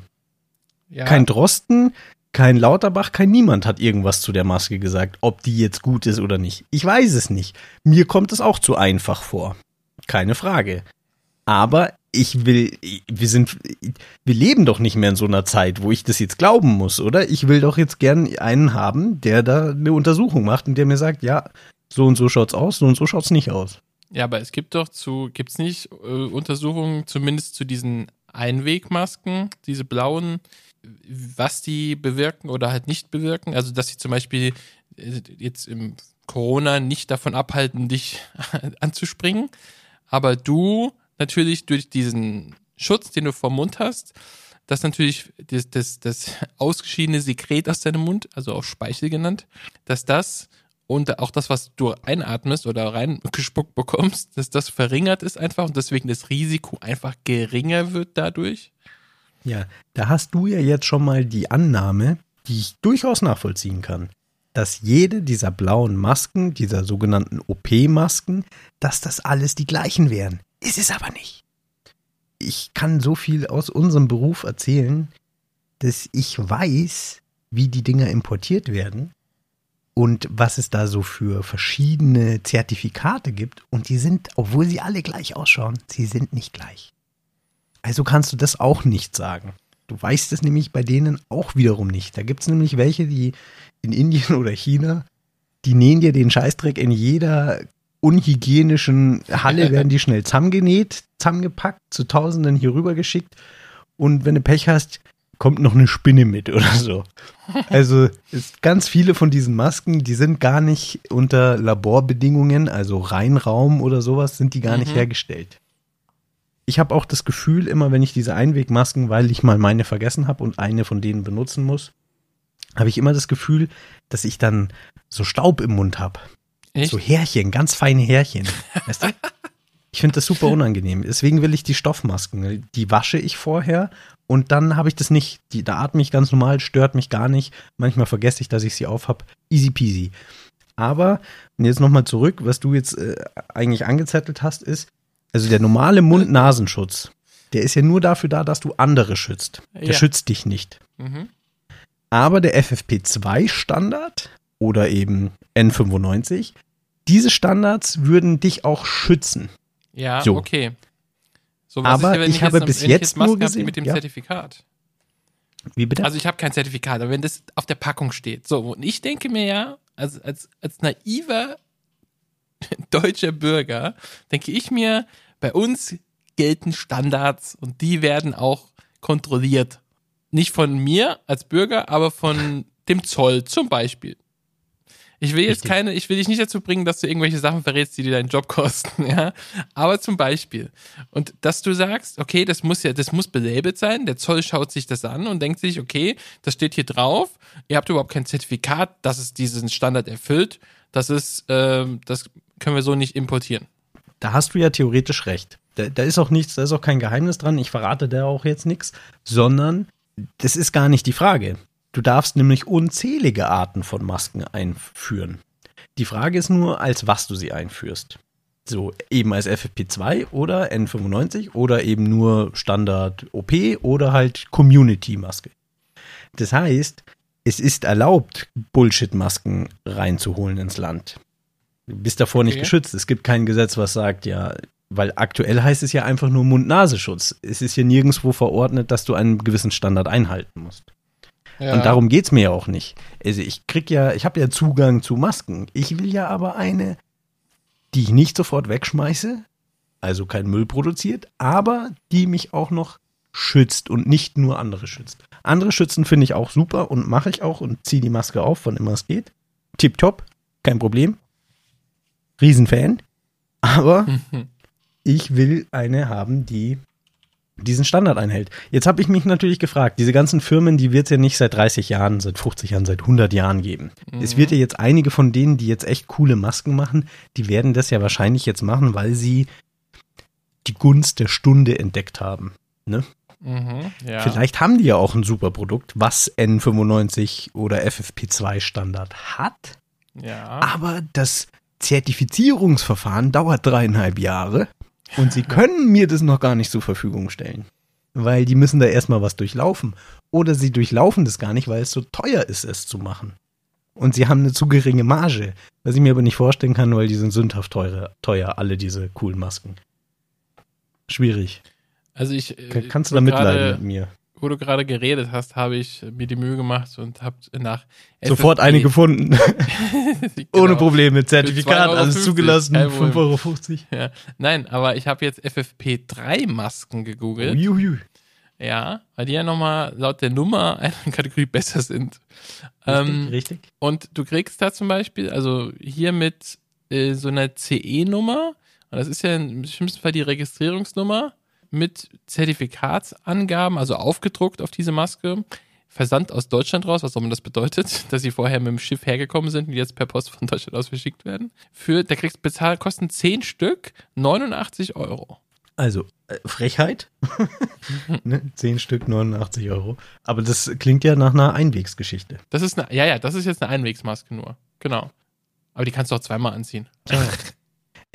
Ja, Kein Drosten, kein Lauterbach, kein niemand hat irgendwas zu der Maske gesagt, ob die jetzt gut ist oder nicht. Ich weiß es nicht. Mir kommt es auch zu einfach vor. Keine Frage. Aber ich will, wir sind, wir leben doch nicht mehr in so einer Zeit, wo ich das jetzt glauben muss, oder? Ich will doch jetzt gern einen haben, der da eine Untersuchung macht und der mir sagt, ja, so und so schaut's aus, so und so schaut's nicht aus. ja, aber es gibt doch zu, gibt's nicht äh, Untersuchungen, zumindest zu diesen Einwegmasken, diese blauen, was die bewirken oder halt nicht bewirken? Also, dass sie zum Beispiel äh, jetzt im Corona nicht davon abhalten, dich [laughs] anzuspringen, aber du natürlich durch diesen Schutz, den du vom Mund hast, dass natürlich das, das, das ausgeschiedene Sekret aus deinem Mund, also auch Speichel genannt, dass das und auch das, was du einatmest oder reingespuckt bekommst, dass das verringert ist einfach und deswegen das Risiko einfach geringer wird dadurch. Ja, da hast du ja jetzt schon mal die Annahme, die ich durchaus nachvollziehen kann, dass jede dieser blauen Masken, dieser sogenannten OP-Masken, dass das alles die gleichen wären. Ist es aber nicht. Ich kann so viel aus unserem Beruf erzählen, dass ich weiß, wie die Dinger importiert werden und was es da so für verschiedene Zertifikate gibt. Und die sind, obwohl sie alle gleich ausschauen, sie sind nicht gleich. Also kannst du das auch nicht sagen. Du weißt es nämlich bei denen auch wiederum nicht. Da gibt es nämlich welche, die in Indien [laughs] oder China, die nähen dir den Scheißdreck in jeder unhygienischen Halle, [laughs] werden die schnell zusammengenäht, zusammengepackt, zu Tausenden hier rüber geschickt. Und wenn du Pech hast, kommt noch eine Spinne mit oder so. [laughs] Also ganz viele von diesen Masken, die sind gar nicht unter Laborbedingungen, also Reinraum oder sowas, sind die gar nicht Mhm. hergestellt. Ich habe auch das Gefühl, immer wenn ich diese Einwegmasken, weil ich mal meine vergessen habe und eine von denen benutzen muss, habe ich immer das Gefühl, dass ich dann so Staub im Mund habe. So Härchen, ganz feine Härchen. Weißt du? Ich finde das super unangenehm. Deswegen will ich die Stoffmasken. Die wasche ich vorher und dann habe ich das nicht. Die, da atme ich ganz normal, stört mich gar nicht. Manchmal vergesse ich, dass ich sie auf habe. Easy peasy. Aber, und jetzt nochmal zurück, was du jetzt äh, eigentlich angezettelt hast, ist, also der normale Mund-Nasenschutz, der ist ja nur dafür da, dass du andere schützt. Der Ja. schützt dich nicht. Mhm. Aber der FFP2-Standard oder eben N95, diese Standards würden dich auch schützen. Ja, So. okay. So, Aber wenn ich habe am- bis ich jetzt nur Masken die gesehen- mit dem ja. Zertifikat. Wie bitte? Also ich habe kein Zertifikat, aber wenn das auf der Packung steht. So, und ich denke mir ja, als, als, als naiver [laughs] deutscher Bürger, denke ich mir, bei uns gelten Standards und die werden auch kontrolliert. Nicht von mir als Bürger, aber von [laughs] dem Zoll zum Beispiel. Ich will jetzt Richtig. keine, ich will dich nicht dazu bringen, dass du irgendwelche Sachen verrätst, die dir deinen Job kosten, [laughs] ja. Aber zum Beispiel. Und dass du sagst, okay, das muss ja, das muss belabelt sein. Der Zoll schaut sich das an und denkt sich, okay, das steht hier drauf. Ihr habt überhaupt kein Zertifikat, dass es diesen Standard erfüllt. Das ist, ähm, das können wir so nicht importieren. Da hast du ja theoretisch recht. Da, da ist auch nichts, da ist auch kein Geheimnis dran. Ich verrate da auch jetzt nichts, sondern das ist gar nicht die Frage. Du darfst nämlich unzählige Arten von Masken einführen. Die Frage ist nur, als was du sie einführst. So, eben als FFP2 oder N95 oder eben nur Standard OP oder halt Community-Maske. Das heißt, es ist erlaubt, Bullshit-Masken reinzuholen ins Land. Du bist davor nicht Okay. geschützt. Es gibt kein Gesetz, was sagt, ja, weil aktuell heißt es ja einfach nur Mund-Nasenschutz. Es ist hier nirgendwo verordnet, dass du einen gewissen Standard einhalten musst. Ja. Und darum geht's mir ja auch nicht. Also ich krieg ja, ich habe ja Zugang zu Masken. Ich will ja aber eine, die ich nicht sofort wegschmeiße, also kein Müll produziert, aber die mich auch noch schützt und nicht nur andere schützt. Andere schützen finde ich auch super und mache ich auch und ziehe die Maske auf, wann immer es geht. Tipptopp, kein Problem. Riesenfan. Aber ich will eine haben, die diesen Standard einhält. Jetzt habe ich mich natürlich gefragt, diese ganzen Firmen, die wird es ja nicht seit 30 Jahren, seit 50 Jahren, seit 100 Jahren geben. Es wird ja jetzt einige von denen, die jetzt echt coole Masken machen, die werden das ja wahrscheinlich jetzt machen, weil sie die Gunst der Stunde entdeckt haben. Ne? Mhm, ja. Vielleicht haben die ja auch ein super Produkt, was N95 oder FFP2 Standard hat, Ja. aber das Zertifizierungsverfahren dauert dreieinhalb Jahre und sie können mir das noch gar nicht zur Verfügung stellen. Weil die müssen da erstmal was durchlaufen. Oder sie durchlaufen das gar nicht, weil es so teuer ist, es zu machen. Und sie haben eine zu geringe Marge. Was ich mir aber nicht vorstellen kann, weil die sind sündhaft teuer, teuer alle diese coolen Masken. Schwierig. Also ich. äh, Kann, kannst du da wo mitleiden mit mir? Wo du gerade geredet hast, habe ich mir die Mühe gemacht und habe nach Sofort FFP eine gefunden. [laughs] Ohne Genau. Probleme. Zertifikat, 2,50 Euro, alles zugelassen. kein Problem. 5,50 Euro. Ja. Nein, aber ich habe jetzt FFP3-Masken gegoogelt. Uiuiui. Ja, weil die ja nochmal laut der Nummer [laughs] einer Kategorie besser sind. Ähm, Richtig? und du kriegst da zum Beispiel, also hier mit äh, so einer CE-Nummer, und das ist ja im schlimmsten Fall die Registrierungsnummer, mit Zertifikatsangaben, also aufgedruckt auf diese Maske, Versand aus Deutschland raus, was auch immer das bedeutet, [laughs] dass sie vorher mit dem Schiff hergekommen sind und jetzt per Post von Deutschland aus verschickt werden. Für, da kriegst bezahlt, kosten 10 Stück 89 Euro. Also, äh, Frechheit. [laughs] ne? 10 Stück, 89 Euro. Aber das klingt ja nach einer Einwegsgeschichte. Das ist eine, ja, ja, das ist jetzt eine Einwegsmaske nur. Genau. Aber die kannst du auch zweimal anziehen. [laughs]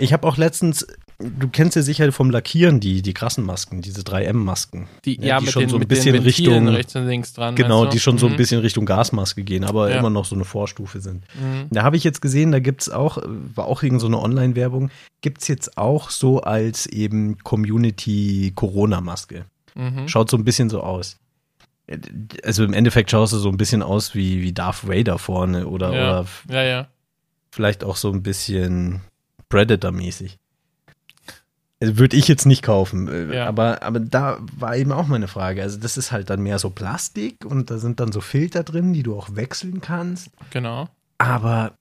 Ich habe auch letztens, du kennst ja sicher vom Lackieren die, die krassen Masken, diese 3M-Masken. Die, Ja, ja, die mit, schon den, so ein bisschen Richtung- rechts und links dran. Genau, die schon so ein Mhm. bisschen Richtung Gasmaske gehen, aber Ja. immer noch so eine Vorstufe sind. Mhm. Da habe ich jetzt gesehen, da gibt's auch, äh, war auch irgend so eine Online-Werbung, gibt's jetzt auch so als eben Community-Corona-Maske. Mhm. Schaut so ein bisschen so aus. Also im Endeffekt schaust du so ein bisschen aus wie, wie Darth Vader vorne oder, Ja. oder Ja, ja. vielleicht auch so ein bisschen Predator-mäßig. Also würde ich jetzt nicht kaufen. äh, Ja. Aber, aber da war eben auch meine Frage. Also das ist halt dann mehr so Plastik und da sind dann so Filter drin, die du auch wechseln kannst. Genau. Aber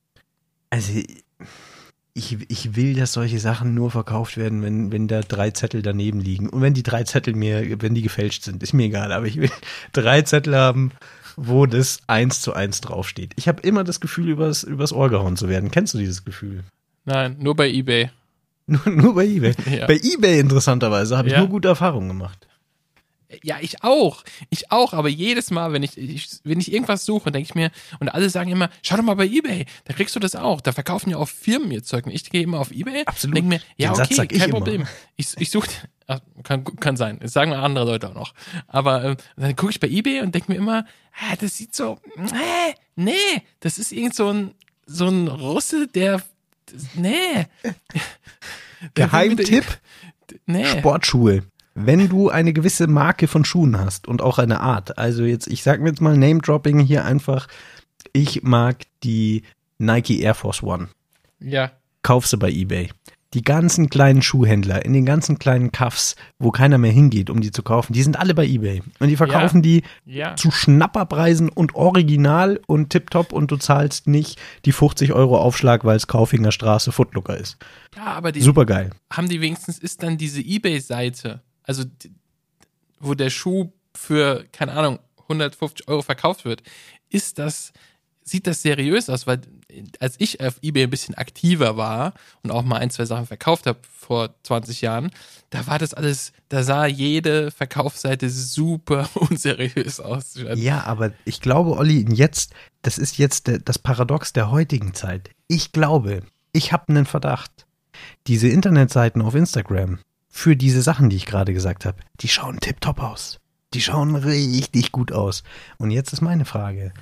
also ich, ich will, dass solche Sachen nur verkauft werden, wenn, wenn da drei Zettel daneben liegen. Und wenn die drei Zettel mir, wenn die gefälscht sind, ist mir egal. Aber ich will [laughs] drei Zettel haben, wo das eins zu eins draufsteht. Ich habe immer das Gefühl, übers, übers Ohr gehauen zu werden. Kennst du dieses Gefühl? Nein, nur bei eBay. [laughs] Nur, nur bei eBay. [laughs] Ja. Bei eBay interessanterweise habe ich Ja. nur gute Erfahrungen gemacht. Ja, ich auch. Ich auch, aber jedes Mal, wenn ich, ich wenn ich irgendwas suche, denke ich mir, und alle sagen immer, schau doch mal bei Ebay, da kriegst du das auch. Da verkaufen ja auch Firmen ihr Zeug. Und ich gehe immer auf Ebay Absolut. und denke mir, ja, Den okay, kein immer. Problem. Ich, ich suche, kann, kann sein. Das sagen andere Leute auch noch. Aber ähm, dann gucke ich bei Ebay und denke mir immer, ah, das sieht so, nee, nee, das ist irgend so ein, so ein Russe, der, nee. [laughs] Geheimtipp, Nee. Sportschuhe. Wenn du eine gewisse Marke von Schuhen hast und auch eine Art, also jetzt, ich sag mir jetzt mal Name-Dropping hier einfach, ich mag die Nike Air Force One. Ja. Kauf sie bei eBay. Die ganzen kleinen Schuhhändler in den ganzen kleinen Cuffs, wo keiner mehr hingeht, um die zu kaufen, die sind alle bei eBay. Und die verkaufen die Ja. zu Schnapperpreisen und original und tipptopp und du zahlst nicht die 50 Euro Aufschlag, weil es Kaufinger Straße Footlooker ist. Ja, aber die, Super geil. haben die wenigstens, ist dann diese Ebay-Seite, also wo der Schuh für, keine Ahnung, 150 Euro verkauft wird, ist das, sieht das seriös aus, weil als ich auf Ebay ein bisschen aktiver war und auch mal ein, zwei Sachen verkauft habe vor 20 Jahren, da war das alles, da sah jede Verkaufsseite super [laughs] unseriös aus. Ja, aber ich glaube, Olli, jetzt, das ist jetzt das Paradox der heutigen Zeit. Ich glaube, ich habe einen Verdacht. Diese Internetseiten auf Instagram für diese Sachen, die ich gerade gesagt habe, die schauen tipptopp aus. Die schauen richtig gut aus. Und jetzt ist meine Frage.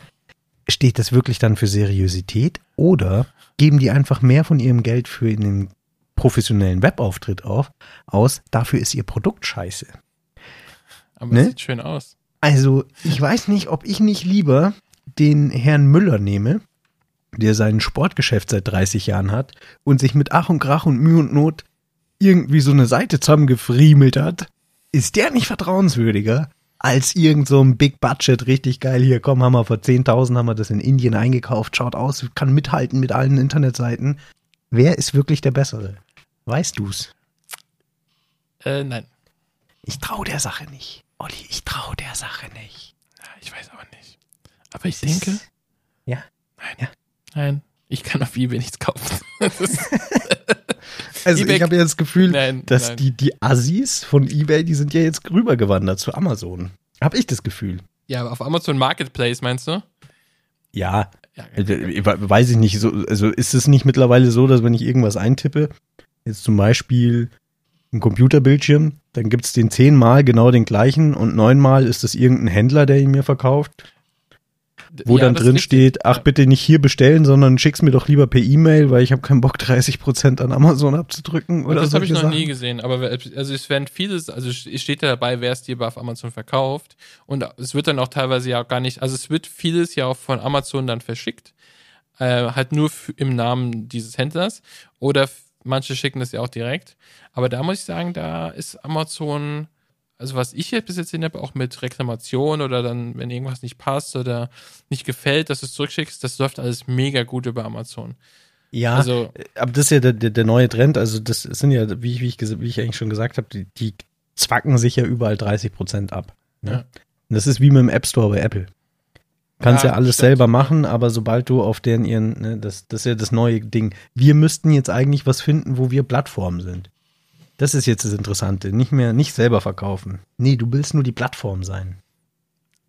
Steht das wirklich dann für Seriosität oder geben die einfach mehr von ihrem Geld für einen professionellen Webauftritt auf, aus? Dafür ist ihr Produkt scheiße. Aber Ne? es sieht schön aus. Also, ich weiß nicht, ob ich nicht lieber den Herrn Müller nehme, der sein Sportgeschäft seit 30 Jahren hat und sich mit Ach und Krach und Mühe und Not irgendwie so eine Seite zusammengefriemelt hat. Ist der nicht vertrauenswürdiger als irgend so ein Big Budget, richtig geil, hier komm, haben wir vor 10.000 haben wir das in Indien eingekauft, schaut aus, kann mithalten mit allen Internetseiten. Wer ist wirklich der Bessere? Weißt du's? Äh, nein. Ich trau der Sache nicht. Olli, ich trau der Sache nicht. Ja, Ich weiß aber nicht. Aber ich Es ist- denke, Ja. nein, ich kann auf Ebay nichts kaufen. [laughs] [laughs] Also eBay- ich habe ja das Gefühl, Nein, dass nein. die, die Assis von eBay, die sind ja jetzt rübergewandert zu Amazon. Habe ich das Gefühl. ja, aber auf Amazon Marketplace meinst du? Ja, Ja, we- weiß ich nicht. So, also ist es nicht mittlerweile so, dass wenn ich irgendwas eintippe, jetzt zum Beispiel ein Computerbildschirm, dann gibt es den zehnmal genau den gleichen und neunmal ist es irgendein Händler, der ihn mir verkauft, wo ja, dann drin steht, ach Ja. bitte nicht hier bestellen, sondern schick's mir doch lieber per E-Mail, weil ich habe keinen Bock [laughs] 30% an Amazon abzudrücken oder das habe ich noch Sachen. nie gesehen, aber also es werden vieles, also es steht da dabei, wer es dir auf Amazon verkauft und es wird dann auch teilweise ja auch gar nicht, also es wird vieles ja auch von Amazon dann verschickt, äh, halt nur im Namen dieses Händlers oder manche schicken das ja auch direkt, aber da muss ich sagen, da ist Amazon, also was ich jetzt bis jetzt gesehen habe, auch mit Reklamation oder dann, wenn irgendwas nicht passt oder nicht gefällt, dass du es zurückschickst, das läuft alles mega gut über Amazon. Ja, Also aber das ist ja der, der, der neue Trend. Also das sind ja, wie ich, wie ich, wie ich eigentlich schon gesagt habe, die, die zwacken sich ja überall 30 Prozent ab. Ne? Ja. Und das ist wie mit dem App Store bei Apple. Kannst ja, Ja, alles stimmt. selber machen, aber sobald du auf deren ihren, ne, das, das ist ja das neue Ding. Wir müssten jetzt eigentlich was finden, wo wir Plattform sind. Das ist jetzt das Interessante. Nicht mehr, nicht selber verkaufen. Nee, du willst nur die Plattform sein.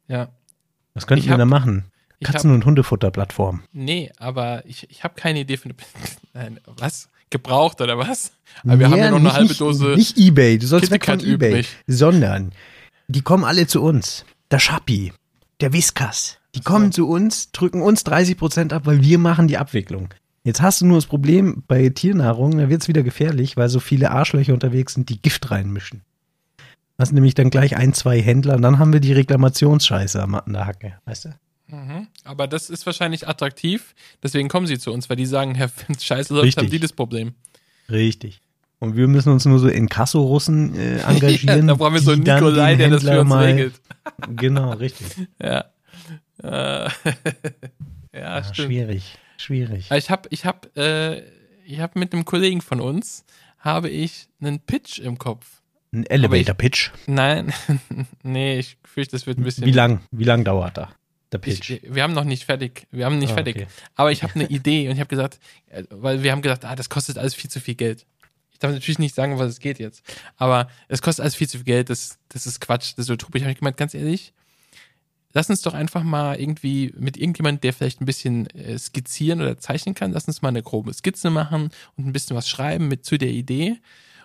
ja, Was könnten Ich wir hab- da machen? Katzen- und Hundefutter-Plattform. Nee, aber ich, ich habe keine Idee für eine. [laughs] Nein, was? Gebraucht oder was? Aber wir haben ja noch eine nicht, halbe nicht, Dose. Nicht Ebay, du sollst weg von Ebay. übrig. Sondern die kommen alle zu uns. Der Schappi, der Whiskas. Die kommen zu uns, drücken uns 30% ab, weil wir machen die Abwicklung. Jetzt hast du nur das Problem bei Tiernahrung, da wird's wieder gefährlich, weil so viele Arschlöcher unterwegs sind, die Gift reinmischen. Das sind nämlich dann gleich ein, zwei Händler und dann haben wir die Reklamationsscheiße am an der Hacke, weißt du? Mhm. Aber das ist wahrscheinlich attraktiv, deswegen kommen sie zu uns, weil die sagen, Herr, wenn Scheiße läuft, haben die das Problem. Richtig. Und wir müssen uns nur so in Kasso-Russen äh, engagieren. [laughs] ja, da brauchen wir so einen Nikolai, der das für uns mal- regelt. Genau, richtig. [laughs] Ja. Äh, [laughs] ja, Ah, stimmt. schwierig, schwierig. Ich habe ich hab, äh, ich hab mit einem Kollegen von uns, habe ich einen Pitch im Kopf. Ein Elevator-Pitch. Nein, [laughs] nee, ich fürchte, das wird ein bisschen. Wie lang, wie lang dauert da, der Pitch? Ich, wir haben noch nicht fertig. Wir haben nicht Ah, fertig. okay. Aber ich habe eine [laughs] Idee und ich habe gesagt, weil wir haben gesagt, ah, das kostet alles viel zu viel Geld. Ich darf natürlich nicht sagen, was es geht jetzt. Aber es kostet alles viel zu viel Geld. Das, das ist Quatsch. Das ist utopisch. Habe ich gemeint, ganz ehrlich, lass uns doch einfach mal irgendwie mit irgendjemand, der vielleicht ein bisschen äh, skizzieren oder zeichnen kann, lass uns mal eine grobe Skizze machen und ein bisschen was schreiben mit zu der Idee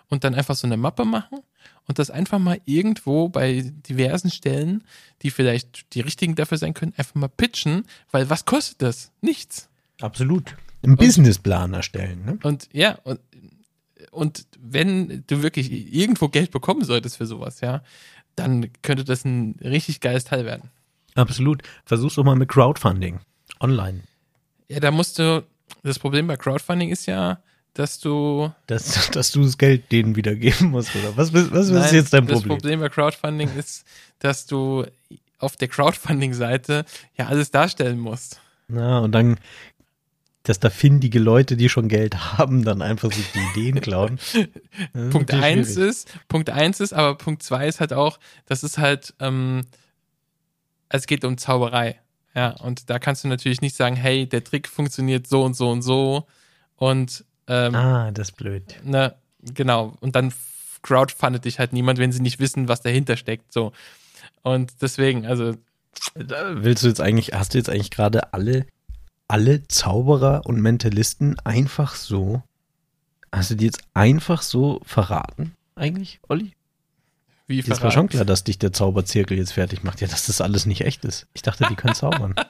und dann einfach so eine Mappe machen und das einfach mal irgendwo bei diversen Stellen, die vielleicht die richtigen dafür sein können, einfach mal pitchen, weil was kostet das? Nichts. Absolut. Einen Businessplan erstellen. Ne? Und ja, und, und wenn du wirklich irgendwo Geld bekommen solltest für sowas, ja, dann könnte das ein richtig geiles Teil werden. Absolut. Versuch's doch mal mit Crowdfunding. Online. Ja, da musst du, das Problem bei Crowdfunding ist ja, dass du. Dass, [laughs] dass du das Geld denen wiedergeben musst, oder? Was, was, was Nein, ist jetzt dein Das Problem? Problem bei Crowdfunding ist, dass du auf der Crowdfunding-Seite ja alles darstellen musst. Na, und dann, dass da findige Leute, die schon Geld haben, dann einfach sich die Ideen klauen. [laughs] Punkt eins schwierig. ist, Punkt eins ist, aber Punkt zwei ist halt auch, das ist halt, ähm, es geht um Zauberei. Ja, und da kannst du natürlich nicht sagen, hey, der Trick funktioniert so und so und so. Und ähm, Ah, das ist blöd. ne, genau. Und dann crowdfundet dich halt niemand, wenn sie nicht wissen, was dahinter steckt. So. Und deswegen, also, Da willst du jetzt eigentlich, hast du jetzt eigentlich gerade alle, alle Zauberer und Mentalisten einfach so, hast du die jetzt einfach so verraten, eigentlich, Olli? Wie Das war schon klar, dass dich der Zauberzirkel jetzt fertig macht. Ja, dass das alles nicht echt ist. Ich dachte, die können zaubern. [laughs]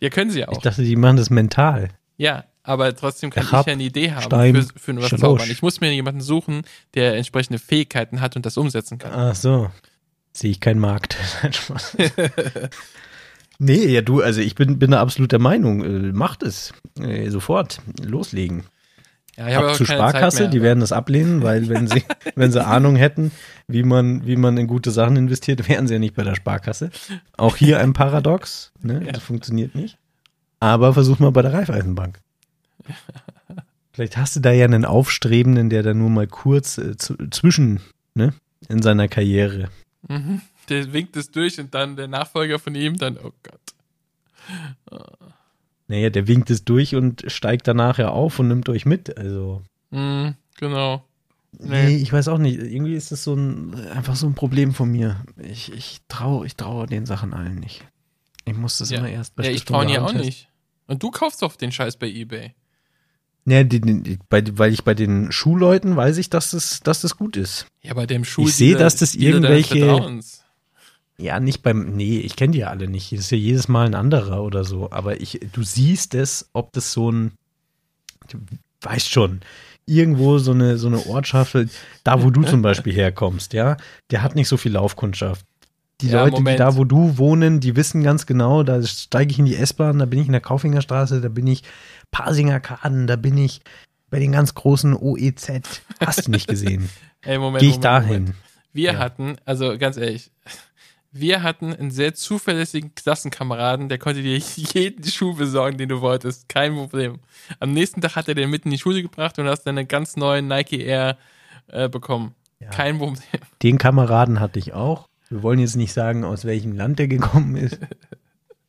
Ja, können sie ja Ich auch. dachte, die machen das mental. Ja, aber trotzdem kann Ich hab ich ja eine Idee haben Stein, für, für was zaubern. Ich muss mir jemanden suchen, der entsprechende Fähigkeiten hat und das umsetzen kann. Ach so. Sehe ich keinen Markt. [laughs] [laughs] Nee, ja, du, also ich bin, bin da absolut der Meinung. Äh, macht es. Äh, sofort. Loslegen. Ja, ich habe Zeit Sparkasse, mehr. die werden das ablehnen, weil wenn sie, [laughs] wenn sie Ahnung hätten, wie man, wie man in gute Sachen investiert, wären sie ja nicht bei der Sparkasse. Auch hier ein Paradox, ne? Ja. Das funktioniert nicht. Aber versuch mal bei der Raiffeisenbank. Vielleicht hast du da ja einen Aufstrebenden, der da nur mal kurz äh, zu, zwischen, ne, in seiner Karriere. Mhm. Der winkt es durch und dann der Nachfolger von ihm dann, oh Gott. Naja, der winkt es durch und steigt danach ja auf und nimmt euch mit. Also, Mhm, genau. Nee, Nee. ich weiß auch nicht. Irgendwie ist das so ein, einfach so ein Problem von mir. Ich, ich traue ich traue den Sachen allen nicht. Ich muss das Ja. immer erst Ja, ich traue dir auch abends nicht. Und du kaufst doch den Scheiß bei Ebay. Ja, die, die, bei, weil ich bei den Schuhleuten weiß ich, dass das, dass das gut ist. Ja, bei dem Schuh. Ich sehe, dass das irgendwelche-. Ja, nicht beim, nee, ich kenne die ja alle nicht. Das ist ja jedes Mal ein anderer oder so. Aber ich, du siehst es, ob das so ein, du weißt schon, irgendwo so eine, so eine Ortschaft, da wo du zum Beispiel herkommst, ja, der hat nicht so viel Laufkundschaft. Die Ja, Leute, die Moment. da, wo du wohnen, die wissen ganz genau, da steige ich in die S-Bahn, da bin ich in der Kaufingerstraße, da bin ich Pasinger Kaden, da bin ich bei den ganz großen OEZ. Hast du nicht gesehen. [laughs] Ey, Moment. Gehe ich Moment, dahin. Moment. Wir Ja. hatten, also ganz ehrlich, wir hatten einen sehr zuverlässigen Klassenkameraden, der konnte dir [laughs] jeden Schuh besorgen, den du wolltest. Kein Problem. Am nächsten Tag hat er den mit in die Schule gebracht und hast dann einen ganz neuen Nike Air äh, bekommen. Ja. Kein Problem. Den Kameraden hatte ich auch. Wir wollen jetzt nicht sagen, aus welchem Land der gekommen ist. [laughs]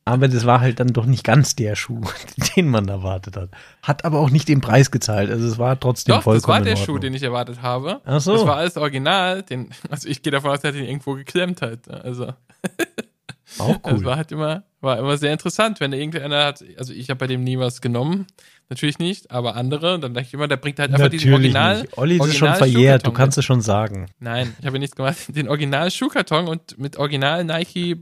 Aber das war halt dann doch nicht ganz der Schuh, [laughs] den man erwartet hat. Hat aber auch nicht den Preis gezahlt. Also es war trotzdem Doch, vollkommen das war der. Schuh, den ich erwartet habe. Ach so. Das war alles original. Den, also ich gehe davon aus, er hat ihn irgendwo geklemmt halt. Also Auch Das cool. war halt immer, war immer sehr interessant, wenn irgendeiner hat, also ich habe bei dem nie was genommen, natürlich nicht, aber andere, dann dachte ich immer, der bringt halt einfach diesen Natürlich Original. nicht. Olli, das ist schon Original verjährt. Du kannst es schon sagen. Nein, ich habe nichts gemacht. [laughs] Den Original Schuhkarton und mit Original Nike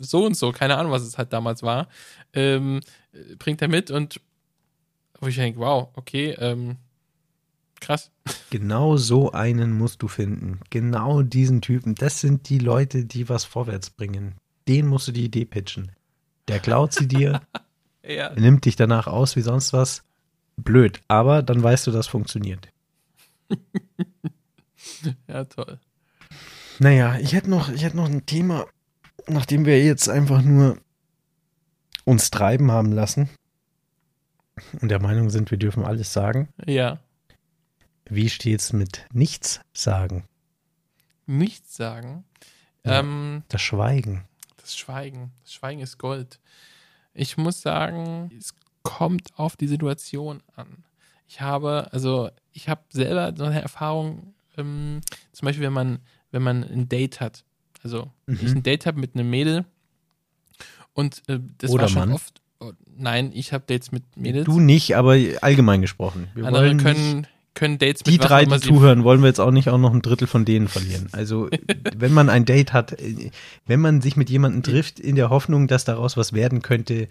so und so, keine Ahnung, was es halt damals war, ähm, äh, bringt er mit und wo ich denke, wow, okay, ähm, krass. Genau so einen musst du finden. Genau diesen Typen. Das sind die Leute, die was vorwärts bringen. Den musst du die Idee pitchen. Der klaut sie dir, [laughs] Ja, nimmt dich danach aus wie sonst was. Blöd. Aber dann weißt du, das funktioniert. [laughs] ja, toll. Naja, ich hätte noch, ich hätte noch ein Thema, nachdem wir jetzt einfach nur uns treiben haben lassen und der Meinung sind, wir dürfen alles sagen. Ja, Wie steht's mit nichts sagen? nichts sagen. Ja. Ähm, Das Schweigen. Das Schweigen. Das Schweigen ist Gold. Ich muss sagen, es kommt auf die Situation an. Ich habe, also ich habe selber so eine Erfahrung, ähm, zum Beispiel, wenn man, wenn man ein Date hat. Also Mhm. ich ein Date habe mit einem Mädel und äh, das Oder war schon Mann. oft. Oh, nein, ich habe Dates mit Mädels. Du nicht, aber allgemein gesprochen. Wir Andere wollen können, können Dates mit die drei, die zuhören, wollen wir jetzt auch nicht auch noch ein Drittel von denen verlieren. Also, [laughs] wenn man ein Date hat, äh, wenn man sich mit jemandem trifft, in der Hoffnung, dass daraus was werden könnte,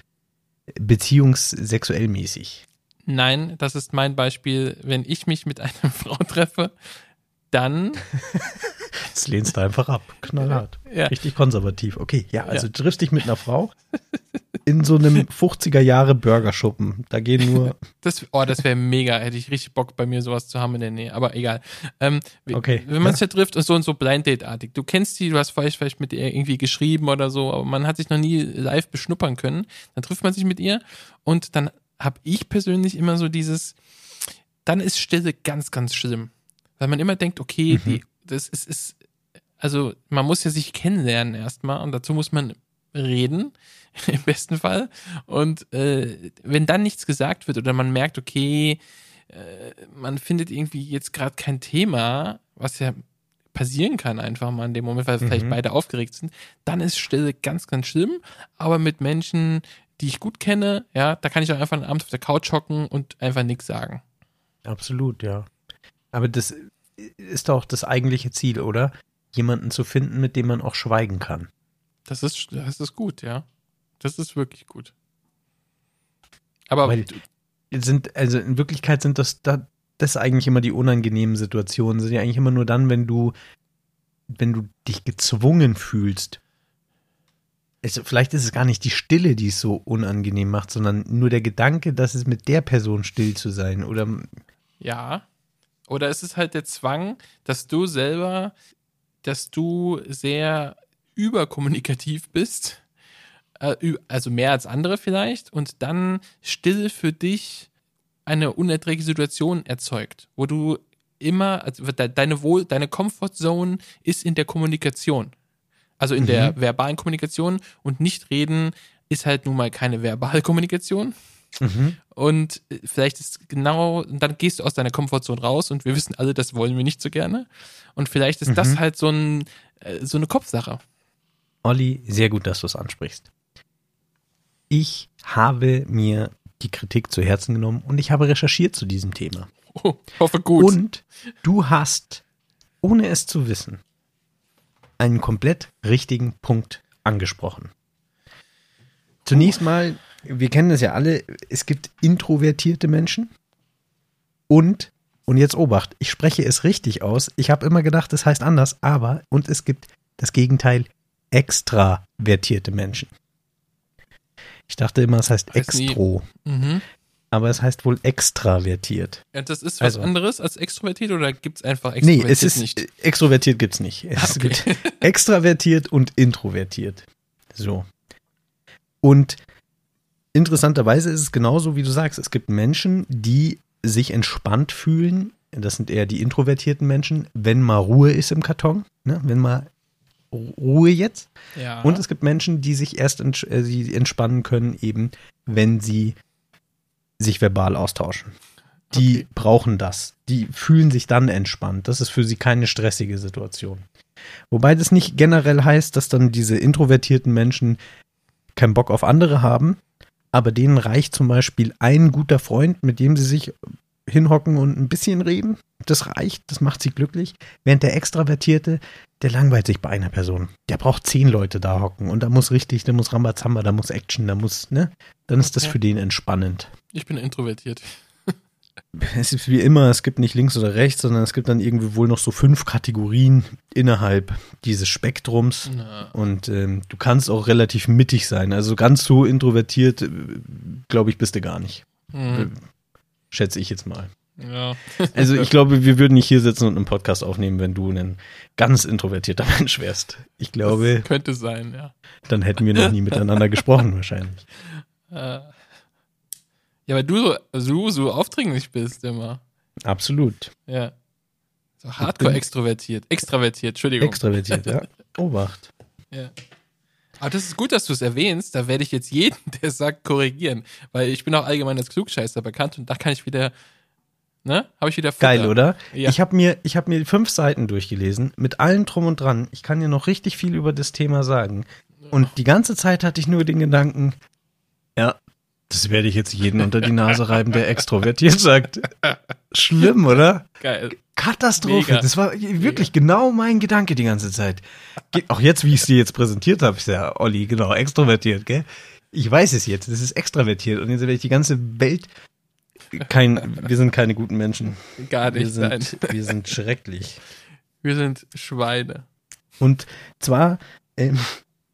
beziehungssexuell mäßig. Nein, das ist mein Beispiel. Wenn ich mich mit einer [laughs] Frau treffe, dann [laughs] Das lehnst du einfach ab. Knallhart. Ja. Richtig konservativ. Okay, ja, also Ja. triffst dich mit einer Frau in so einem [laughs] 50er Jahre Burgerschuppen. Da gehen nur, Das, oh, das wäre mega. Hätte ich richtig Bock, bei mir sowas zu haben in der Nähe. Aber egal. Ähm, Okay, Wenn man ja. sich ja trifft und so und so Blind Date-artig. Du kennst die, du hast vielleicht, vielleicht mit ihr irgendwie geschrieben oder so, aber man hat sich noch nie live beschnuppern können. Dann trifft man sich mit ihr und dann habe ich persönlich immer so dieses, dann ist Stille ganz, ganz schlimm. Weil man immer denkt, okay, Mhm. die, das ist, ist, also man muss ja sich kennenlernen erstmal und dazu muss man reden, [laughs] im besten Fall. Und äh, wenn dann nichts gesagt wird oder man merkt, okay, äh, man findet irgendwie jetzt gerade kein Thema, was ja passieren kann einfach mal in dem Moment, weil vielleicht Mhm. beide aufgeregt sind, dann ist Stille ganz, ganz schlimm. Aber mit Menschen, die ich gut kenne, ja, da kann ich auch einfach einen Abend auf der Couch hocken und einfach nichts sagen. absolut, ja. Aber das ist doch das eigentliche Ziel, oder? Jemanden zu finden, mit dem man auch schweigen kann. Das ist, das ist gut, ja. Das ist wirklich gut. Aber Weil sind, also in Wirklichkeit sind das, da, das eigentlich immer die unangenehmen Situationen, sind ja eigentlich immer nur dann, wenn du, wenn du dich gezwungen fühlst. Also vielleicht ist es gar nicht die Stille, die es so unangenehm macht, sondern nur der Gedanke, dass es mit der Person still zu sein oder Ja. Oder ist es halt der Zwang, dass du selber, dass du sehr überkommunikativ bist, äh, also mehr als andere vielleicht, und dann still für dich eine unerträgliche Situation erzeugt, wo du immer, also de- deine Wohl, deine Comfortzone ist in der Kommunikation. Also in der verbalen Kommunikation und nicht reden ist halt nun mal keine verbale Kommunikation. Und äh, vielleicht ist genau, dann gehst du aus deiner Komfortzone raus und wir wissen alle, das wollen wir nicht so gerne. Und vielleicht ist das halt so, ein, äh, so eine Kopfsache. Olli, sehr gut, dass du es ansprichst. Ich habe mir die Kritik zu Herzen genommen und ich habe recherchiert zu diesem Thema. Oh, hoffe gut. Und du hast, ohne es zu wissen, einen komplett richtigen Punkt angesprochen. Zunächst mal, wir kennen das ja alle, es gibt introvertierte Menschen und, und jetzt Obacht, ich spreche es richtig aus. Ich habe immer gedacht, es heißt anders, aber, und es gibt das Gegenteil, extravertierte Menschen. Ich dachte immer, es heißt extro, mhm. aber es heißt wohl extravertiert. ja, das ist was Also- anderes als extrovertiert oder gibt es einfach Nee, extrovertiert es ist nicht? extrovertiert gibt's nicht. Es Okay. gibt [laughs] extravertiert und introvertiert. So. Und interessanterweise ist es genauso, wie du sagst. Es gibt Menschen, die sich entspannt fühlen. Das sind eher die introvertierten Menschen, wenn mal Ruhe ist im Karton. Ne? Wenn mal Ruhe jetzt. Ja. Und es gibt Menschen, die sich erst ents äh, sie entspannen können, eben wenn sie sich verbal austauschen. Die Okay. brauchen das. Die fühlen sich dann entspannt. Das ist für sie keine stressige Situation. Wobei das nicht generell heißt, dass dann diese introvertierten Menschen keinen Bock auf andere haben, aber denen reicht zum Beispiel ein guter Freund, mit dem sie sich hinhocken und ein bisschen reden. Das reicht, das macht sie glücklich. Während der Extravertierte, der langweilt sich bei einer Person. Der braucht zehn Leute da hocken und da muss richtig, da muss Rambazamba, da muss Action, da muss, ne? Dann ist das Okay. für den entspannend. ich bin introvertiert. [laughs] Es ist wie immer, es gibt nicht links oder rechts, sondern es gibt dann irgendwie wohl noch so fünf Kategorien innerhalb dieses Spektrums. Na, Und ähm, du kannst auch relativ mittig sein. Also ganz so introvertiert, äh, glaube ich, bist du gar nicht. hm, Schätze ich jetzt mal. ja. [laughs] Also ich glaube, wir würden nicht hier sitzen und einen Podcast aufnehmen, wenn du ein ganz introvertierter [laughs] Mensch wärst. Ich glaube, Das könnte sein, ja. dann hätten wir noch nie miteinander gesprochen wahrscheinlich. Äh, ja, weil du so, also so aufdringlich bist immer. Absolut. Ja. So hardcore extrovertiert. Extravertiert, Entschuldigung. Extravertiert, ja. [laughs] Obacht. ja. Aber das ist gut, dass du es erwähnst. Da werde ich jetzt jeden, [laughs] der sagt, korrigieren. Weil ich bin auch allgemein als Klugscheißer bekannt und da kann ich wieder Ne? Habe ich wieder Futter. Geil, oder? Ja. Ich habe mir, ich hab mir fünf Seiten durchgelesen, mit allem drum und dran. Ich kann dir noch richtig viel über das Thema sagen. Und die ganze Zeit hatte ich nur den Gedanken, ja, das werde ich jetzt jeden unter die Nase reiben, der extrovertiert sagt. Schlimm, oder? Geil. Katastrophe. Mega. Das war wirklich Mega. genau mein Gedanke die ganze Zeit. Auch jetzt, wie ich es dir jetzt präsentiert habe, ist ja Olli, genau, extrovertiert, gell? Ich weiß es jetzt, das ist extravertiert. Und jetzt werde ich die ganze Welt kein, wir sind keine guten Menschen. Gar nicht, wir sind, nein. Wir sind schrecklich. Wir sind Schweine. Und zwar ähm,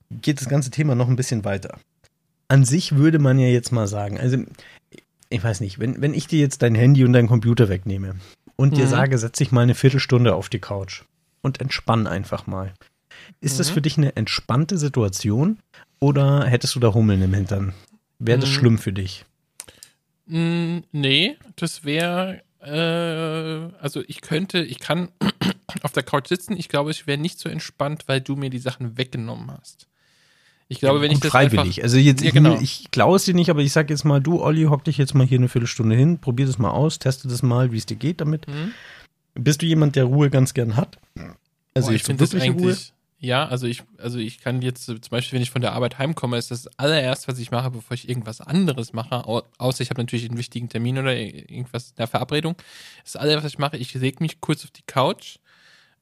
geht das ganze Thema noch ein bisschen weiter. An sich würde man ja jetzt mal sagen, also ich weiß nicht, wenn, wenn ich dir jetzt dein Handy und deinen Computer wegnehme und mhm. dir sage, setz dich mal eine Viertelstunde auf die Couch und entspann einfach mal. Ist mhm. das für dich eine entspannte Situation oder hättest du da Hummeln im Hintern? Wäre das mhm. schlimm für dich? Mm, nee, das wäre, äh, also ich könnte, ich kann [clears throat] auf der Couch sitzen. Ich glaube, ich wäre nicht so entspannt, weil du mir die Sachen weggenommen hast. Ich glaube, wenn ich das freiwillig. Einfach, also jetzt, ja, genau. ich, ich klaue es dir nicht, aber ich sag jetzt mal, du, Olli, hock dich jetzt mal hier eine Viertelstunde hin, probier das mal aus, teste das mal, wie es dir geht damit. Mhm. Bist du jemand, der Ruhe ganz gern hat? Also Boah, ich finde das eigentlich, Ruhe? ja, also ich, also ich kann jetzt zum Beispiel, wenn ich von der Arbeit heimkomme, ist das allererst, was ich mache, bevor ich irgendwas anderes mache, außer ich habe natürlich einen wichtigen Termin oder irgendwas, eine Verabredung. Das allererste, was ich mache, ich lege mich kurz auf die Couch,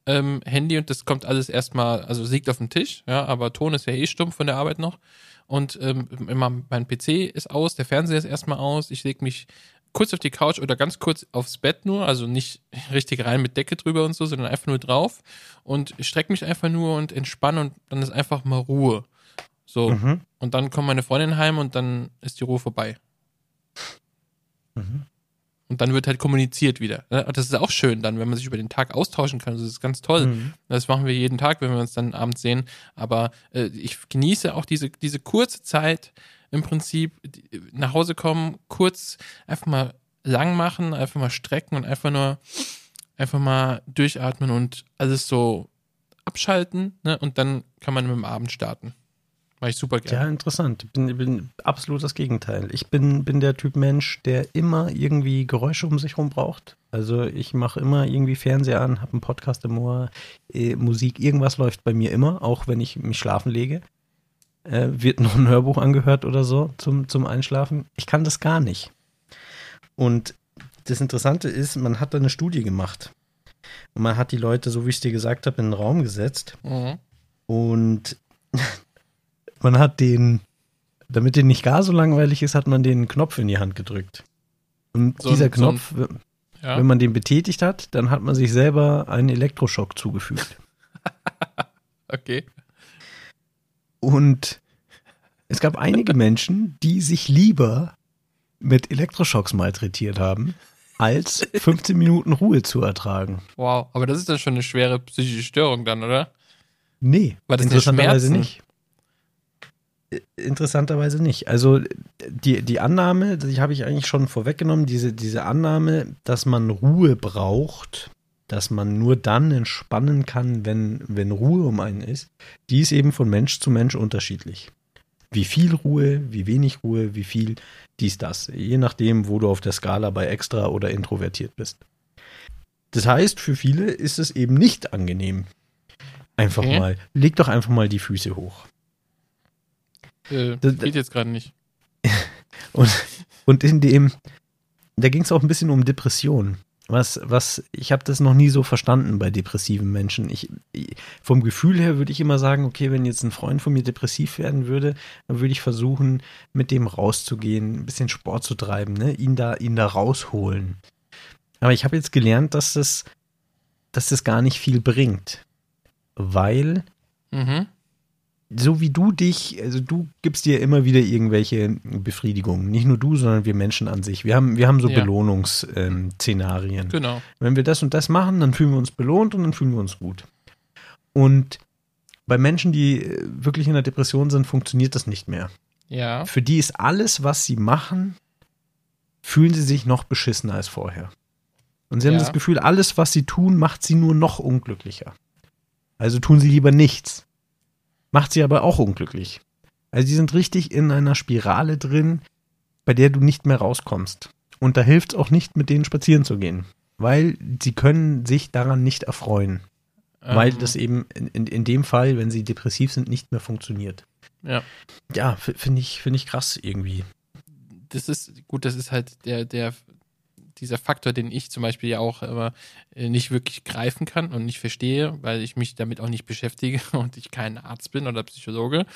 ähm, Handy und das kommt alles erstmal, also liegt auf dem Tisch, ja, aber Ton ist ja eh stumpf von der Arbeit noch. Und ähm, immer mein PC ist aus, der Fernseher ist erstmal aus, ich lege mich kurz auf die Couch oder ganz kurz aufs Bett nur, also nicht [laughs] richtig rein mit Decke drüber und so, sondern einfach nur drauf und strecke mich einfach nur und entspanne und dann ist einfach mal Ruhe. So. Mhm. Und dann kommt meine Freundin heim und dann ist die Ruhe vorbei. Mhm. Und dann wird halt kommuniziert wieder. Ne? Das ist auch schön dann, wenn man sich über den Tag austauschen kann. Das ist ganz toll. Mhm. Das machen wir jeden Tag, wenn wir uns dann abends sehen. Aber äh, ich genieße auch diese, diese kurze Zeit im Prinzip nach Hause kommen, kurz einfach mal lang machen, einfach mal strecken und einfach nur einfach mal durchatmen und alles so abschalten. Ne? Und dann kann man mit dem Abend starten. Mach ich super gerne. Ja, interessant. Ich bin, bin absolut das Gegenteil. Ich bin, bin der Typ Mensch, der immer irgendwie Geräusche um sich herum braucht. Also ich mache immer irgendwie Fernseher an, habe einen Podcast im Ohr, äh, Musik, irgendwas läuft bei mir immer, auch wenn ich mich schlafen lege. Äh, wird noch ein Hörbuch angehört oder so zum, zum Einschlafen. Ich kann das gar nicht. Und das Interessante ist, man hat da eine Studie gemacht. Und man hat die Leute, so wie ich es dir gesagt habe, in den Raum gesetzt. Mhm. Und [laughs] man hat den, damit den nicht gar so langweilig ist, hat man den Knopf in die Hand gedrückt. Und so dieser Knopf, so ein, ja. wenn man den betätigt hat, dann hat man sich selber einen Elektroschock zugefügt. [laughs] okay. Und es gab einige [laughs] Menschen, die sich lieber mit Elektroschocks malträtiert haben, als 15 Minuten Ruhe zu ertragen. Wow, aber das ist dann schon eine schwere psychische Störung dann, oder? Nee, War das interessanterweise nicht interessanterweise nicht. Also die, die Annahme, die habe ich eigentlich schon vorweggenommen, diese, diese Annahme, dass man Ruhe braucht, dass man nur dann entspannen kann, wenn, wenn Ruhe um einen ist, die ist eben von Mensch zu Mensch unterschiedlich. Wie viel Ruhe, wie wenig Ruhe, wie viel dies, das. Je nachdem, wo du auf der Skala bei extra oder introvertiert bist. Das heißt, für viele ist es eben nicht angenehm. Einfach okay. mal, leg doch einfach mal die Füße hoch. Äh, das geht jetzt gerade nicht. [laughs] und, und in dem, da ging es auch ein bisschen um Depression. Was, was, ich habe das noch nie so verstanden bei depressiven Menschen. Ich, vom Gefühl her würde ich immer sagen, okay, wenn jetzt ein Freund von mir depressiv werden würde, dann würde ich versuchen, mit dem rauszugehen, ein bisschen Sport zu treiben, ne? ihn da, ihn da rausholen. Aber ich habe jetzt gelernt, dass das, dass das gar nicht viel bringt. Weil mhm so wie du dich, also du gibst dir immer wieder irgendwelche Befriedigungen. Nicht nur du, sondern wir Menschen an sich. Wir haben, wir haben so ja. Belohnungsszenarien. genau. Wenn wir das und das machen, dann fühlen wir uns belohnt und dann fühlen wir uns gut. Und bei Menschen, die äh, wirklich in der Depression sind, funktioniert das nicht mehr. Ja. Für die ist alles, was sie machen, fühlen sie sich noch beschissener als vorher. Und sie haben das Gefühl, alles, was sie tun, macht sie nur noch unglücklicher. Also tun sie lieber nichts macht sie aber auch unglücklich. Also die sind richtig in einer Spirale drin, bei der du nicht mehr rauskommst. Und da hilft es auch nicht, mit denen spazieren zu gehen. Weil sie können sich daran nicht erfreuen. weil Ähm, das eben in, in, in dem Fall, wenn sie depressiv sind, nicht mehr funktioniert. Ja. Ja, finde ich, finde ich krass irgendwie. das ist, gut, das ist halt der, der, dieser Faktor, den ich zum Beispiel ja auch immer äh, nicht wirklich greifen kann und nicht verstehe, weil ich mich damit auch nicht beschäftige [laughs] und ich kein Arzt bin oder Psychologe.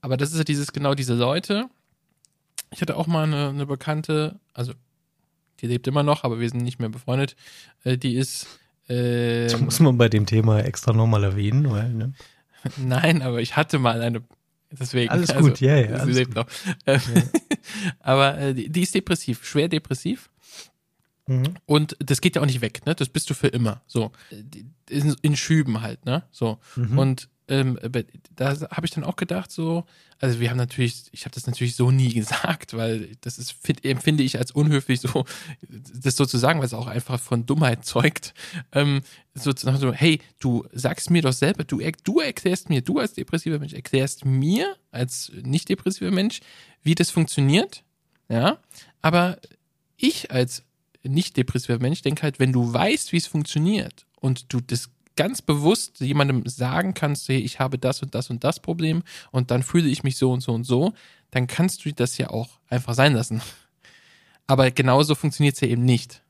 Aber das ist ja dieses, genau diese Leute. Ich hatte auch mal eine, eine Bekannte, also die lebt immer noch, aber wir sind nicht mehr befreundet. Äh, die ist, äh, Das muss man bei dem Thema extra nochmal erwähnen, weil, ne? [laughs] Nein, aber ich hatte mal eine. Deswegen. Alles gut, ja, ja, Sie alles lebt noch. Ähm, [laughs] aber äh, die, die ist depressiv, schwer depressiv. Mhm. Und das geht ja auch nicht weg, ne? Das bist du für immer. So. In, in Schüben halt, ne? So. Mhm. Und ähm, da habe ich dann auch gedacht, so, also wir haben natürlich, ich habe das natürlich so nie [laughs] gesagt, weil das ist, find, empfinde ich als unhöflich, so das so zu sagen, weil es auch einfach von Dummheit zeugt. Ähm, sozusagen so, hey, du sagst mir doch selber, du, du erklärst mir, du als depressiver Mensch, erklärst mir als nicht depressiver Mensch, wie das funktioniert, ja, aber ich als nicht depressiver Mensch denke halt, wenn du weißt, wie es funktioniert und du das ganz bewusst jemandem sagen kannst, hey, ich habe das und das und das Problem und dann fühle ich mich so und so und so, dann kannst du das ja auch einfach sein lassen. Aber genauso funktioniert es ja eben nicht.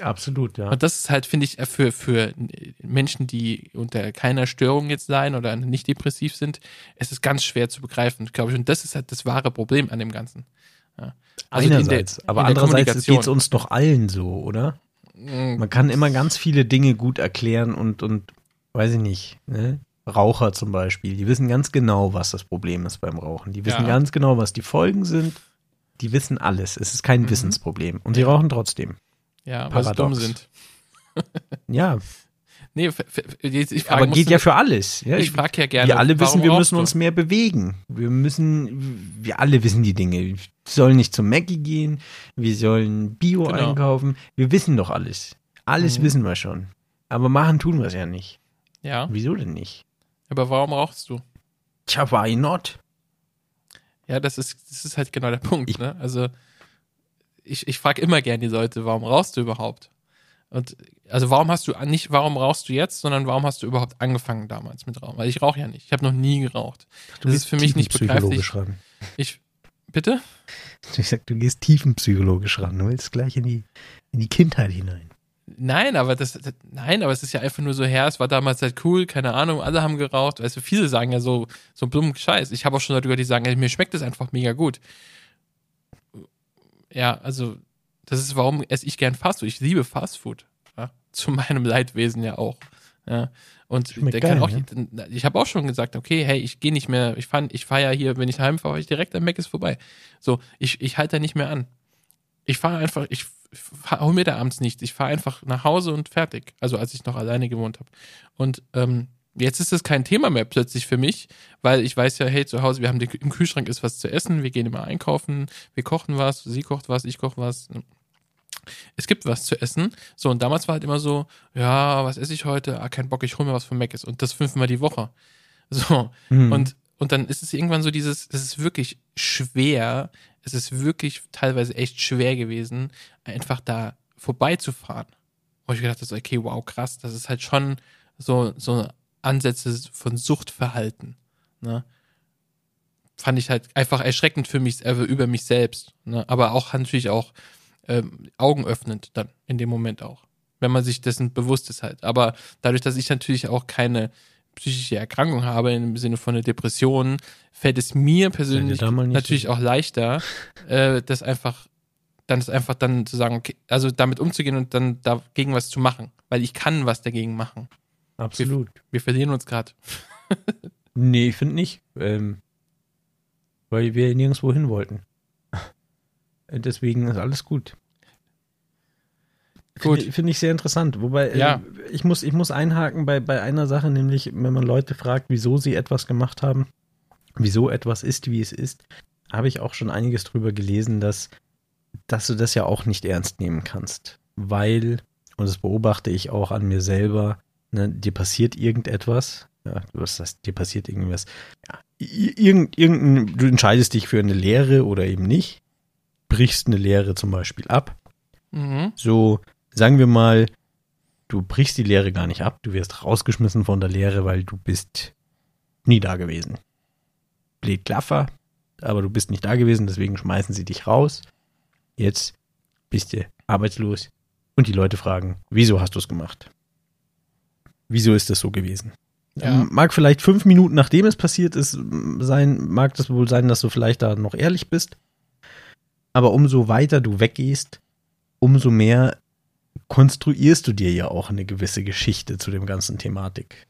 Absolut, ja. Und das ist halt, finde ich, für, für Menschen, die unter keiner Störung jetzt leiden oder nicht depressiv sind, es ist ganz schwer zu begreifen, glaube ich. Und das ist halt das wahre Problem an dem Ganzen. Ja. Also in der- Einerseits, aber andererseits geht es uns doch allen so, oder? Mm, Man kann immer ganz viele Dinge gut erklären und, und weiß ich nicht, ne? Raucher zum Beispiel, die wissen ganz genau, was das Problem ist beim Rauchen. Die wissen Ja. ganz genau, was die Folgen sind. Die wissen alles. Es ist kein Mhm. Wissensproblem. Und sie rauchen trotzdem. Ja, weil sie Paradox. dumm sind. [laughs] Ja, Nee, ich frage, aber geht ja für alles. Ja, Ich frage ja gerne. wir alle wissen, wir müssen uns mehr bewegen. Wir müssen, wir alle wissen die Dinge. Sollen nicht zum Mackie gehen, wir sollen Bio Genau. einkaufen. Wir wissen doch alles. Alles Mhm. wissen wir schon. Aber machen tun wir es ja nicht. Ja, Wieso denn nicht? aber warum rauchst du? Tja, why not? Ja, das ist, das ist halt genau der Punkt. Ich- ne? Also ich, ich frage immer gerne die Leute, warum rauchst du überhaupt? Und also warum hast du nicht, warum rauchst du jetzt, sondern warum hast du überhaupt angefangen damals mit Rauchen? Weil ich rauche ja nicht. Ich habe noch nie geraucht. Du Das ist für mich nicht begreiflich. Ich bitte? Ich sag, du gehst tiefenpsychologisch ran. Du willst gleich in die, in die Kindheit hinein. Nein, aber das, das nein, aber es ist ja einfach nur so her, es war damals halt cool, keine Ahnung, alle haben geraucht, weißt du, viele sagen ja so so dummen Scheiß. Ich habe auch schon Leute gehört, die sagen, ey, mir schmeckt das einfach mega gut. Ja, also das ist warum esse ich gern Fastfood. Ich liebe Fastfood. Ja, zu meinem Leidwesen ja auch. Ja. Und Schmeckt der kann geil, auch, ne? ich habe auch schon gesagt, okay, hey, ich gehe nicht mehr, ich fahre ich fahr ja hier, wenn ich heimfahre, ich direkt am Mac ist vorbei. So, ich, ich halte da nicht mehr an. Ich fahre einfach, ich fahr, hol mir da abends nichts. Ich fahre einfach nach Hause und fertig. Also als ich noch alleine gewohnt habe. Und ähm, jetzt ist es kein Thema mehr plötzlich für mich, weil ich weiß ja, hey, zu Hause, wir haben die, im Kühlschrank ist was zu essen, wir gehen immer einkaufen, wir kochen was, sie kocht was, ich koche was. Es gibt was zu essen. So, und damals war halt immer so, ja, was esse ich heute? Ah, kein Bock, ich hol mir was von Mc's. Und das fünfmal die Woche. So, Hm. und, und dann ist es irgendwann so dieses, es ist wirklich schwer, es ist wirklich teilweise echt schwer gewesen, einfach da vorbeizufahren. Wo ich gedacht habe, so, okay, wow, krass, das ist halt schon so, so Ansätze von Suchtverhalten. Ne? Fand ich halt einfach erschreckend für mich, äh, über mich selbst. Ne? Aber auch natürlich auch ähm, augenöffnend dann in dem Moment auch. Wenn man sich dessen bewusst ist halt. Aber dadurch, dass ich natürlich auch keine psychische Erkrankung habe im Sinne von einer Depression, fällt es mir persönlich natürlich auch leichter, [laughs] äh, das einfach dann ist einfach dann zu sagen, okay, also damit umzugehen und dann dagegen was zu machen, weil ich kann was dagegen machen. Absolut. Wir verlieren uns gerade. [laughs] Nee, ich finde nicht. Ähm, weil wir nirgendwo hin wollten. Deswegen ist alles gut. Gut. Finde find ich sehr interessant. Wobei, äh, Ja. ich, muss, ich muss einhaken bei, bei einer Sache, nämlich, wenn man Leute fragt, wieso sie etwas gemacht haben, wieso etwas ist, wie es ist, habe ich auch schon einiges drüber gelesen, dass, dass du das ja auch nicht ernst nehmen kannst. Weil, und das beobachte ich auch an mir selber, ne, dir passiert irgendetwas, ja, was heißt, dir passiert irgendwas, ja, irgend, irgendein, du entscheidest dich für eine Lehre oder eben nicht, brichst eine Lehre zum Beispiel ab Mhm. So, sagen wir mal, du brichst die Lehre gar nicht ab, du wirst rausgeschmissen von der Lehre, weil du bist nie da gewesen. Blöd Klaffer, aber du bist nicht da gewesen, deswegen schmeißen sie dich raus. Jetzt bist du arbeitslos und die Leute fragen, wieso hast du es gemacht? Wieso ist das so gewesen? Ja. Ähm, Mag vielleicht fünf Minuten nachdem es passiert ist, sein, mag das wohl sein, dass du vielleicht da noch ehrlich bist. Aber umso weiter du weggehst, umso mehr konstruierst du dir ja auch eine gewisse Geschichte zu dem ganzen Thematik.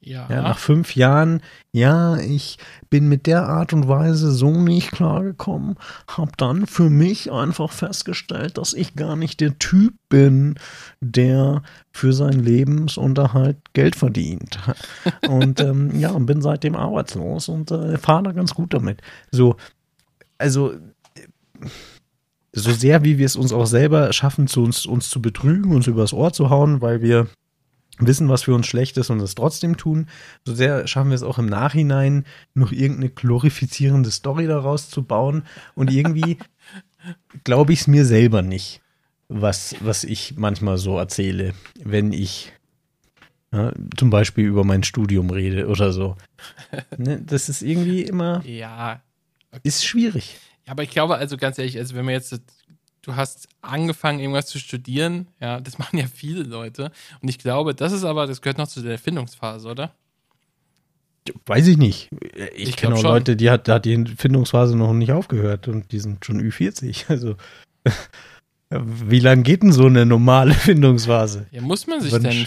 Ja. Ja, nach fünf Jahren, ja, ich bin mit der Art und Weise so nicht klargekommen, hab dann für mich einfach festgestellt, dass ich gar nicht der Typ bin, der für seinen Lebensunterhalt Geld verdient. [laughs] Und ähm, ja, und bin seitdem arbeitslos und äh, fahre da ganz gut damit. So, also so sehr wie wir es uns auch selber schaffen, zu uns, uns zu betrügen, uns übers Ohr zu hauen, weil wir wissen, was für uns schlecht ist und es trotzdem tun, so sehr schaffen wir es auch im Nachhinein, noch irgendeine glorifizierende Story daraus zu bauen. Und irgendwie [laughs] glaube ich es mir selber nicht, was, was ich manchmal so erzähle, wenn ich ja, zum Beispiel über mein Studium rede oder so. [laughs] Ne, das ist irgendwie immer, Ja. ist schwierig. Ja, aber ich glaube, also ganz ehrlich, also wenn man jetzt, du hast angefangen, irgendwas zu studieren, ja, das [laughs] machen ja viele Leute. Und ich glaube, das ist aber, das gehört noch zu der Erfindungsphase, oder? Weiß ich nicht. Ich, Ich kenne auch schon. Leute, die hat, da hat die Findungsphase noch nicht aufgehört und die sind schon Ü40. [laughs] Also wie lange geht denn so eine normale [laughs] Findungsphase? Ja, muss man sich Wenn denn,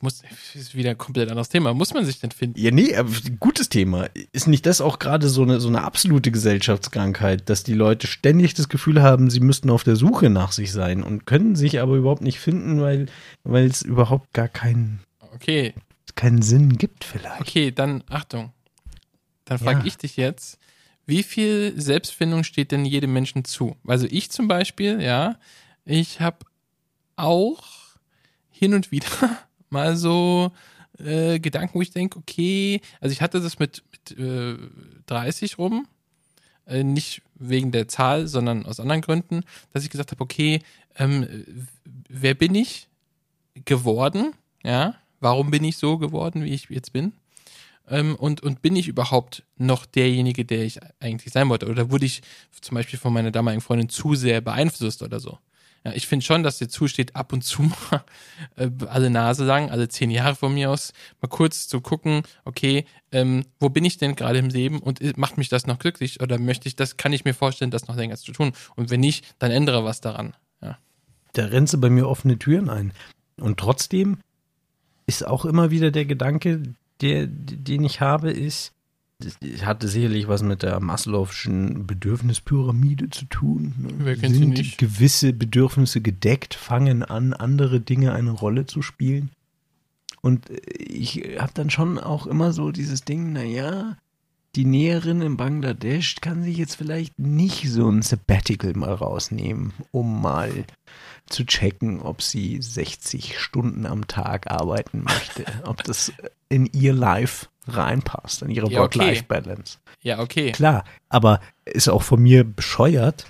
muss, ist wieder ein komplett anderes Thema, muss man sich denn finden? Ja, nee, aber gutes Thema. Ist nicht das auch gerade so eine, so eine absolute Gesellschaftskrankheit, dass die Leute ständig das Gefühl haben, sie müssten auf der Suche nach sich sein und können sich aber überhaupt nicht finden, weil weil es überhaupt gar keinen, Okay, keinen Sinn gibt vielleicht. okay, dann Achtung. Dann frage Ja. ich dich jetzt, wie viel Selbstfindung steht denn jedem Menschen zu? Also ich zum Beispiel, ja, ich habe auch hin und wieder [laughs] mal so äh, Gedanken, wo ich denke, okay, also ich hatte das mit, mit äh, 30 rum, äh, nicht wegen der Zahl, sondern aus anderen Gründen, dass ich gesagt habe, okay, ähm, wer bin ich geworden? Ja, warum bin ich so geworden, wie ich jetzt bin? Ähm, und, und bin ich überhaupt noch derjenige, der ich eigentlich sein wollte? Oder wurde ich zum Beispiel von meiner damaligen Freundin zu sehr beeinflusst oder so? Ja, ich finde schon, dass dir zusteht, ab und zu [laughs] mal äh, alle Nase lang, alle zehn Jahre von mir aus, mal kurz zu gucken, okay, ähm, wo bin ich denn gerade im Leben und äh, macht mich das noch glücklich oder möchte ich das, kann ich mir vorstellen, das noch länger zu tun? Und wenn nicht, dann ändere was daran. Ja. Da rennst du bei mir offene Türen ein. Und trotzdem ist auch immer wieder der Gedanke, der, den ich habe, ist, das hatte sicherlich was mit der Maslow'schen Bedürfnispyramide zu tun. ne? Wer kennt sie Sind nicht? gewisse Bedürfnisse gedeckt, fangen an, andere Dinge eine Rolle zu spielen. Und äh, ich habe dann schon auch immer so dieses Ding, naja, die Näherin in Bangladesch kann sich jetzt vielleicht nicht so ein Sabbatical mal rausnehmen, um mal zu checken, ob sie 60 Stunden am Tag arbeiten möchte, [laughs] ob das in ihr Life reinpasst, in ihre Ja, okay. Work-Life-Balance. Ja, okay. Klar, aber ist auch von mir bescheuert,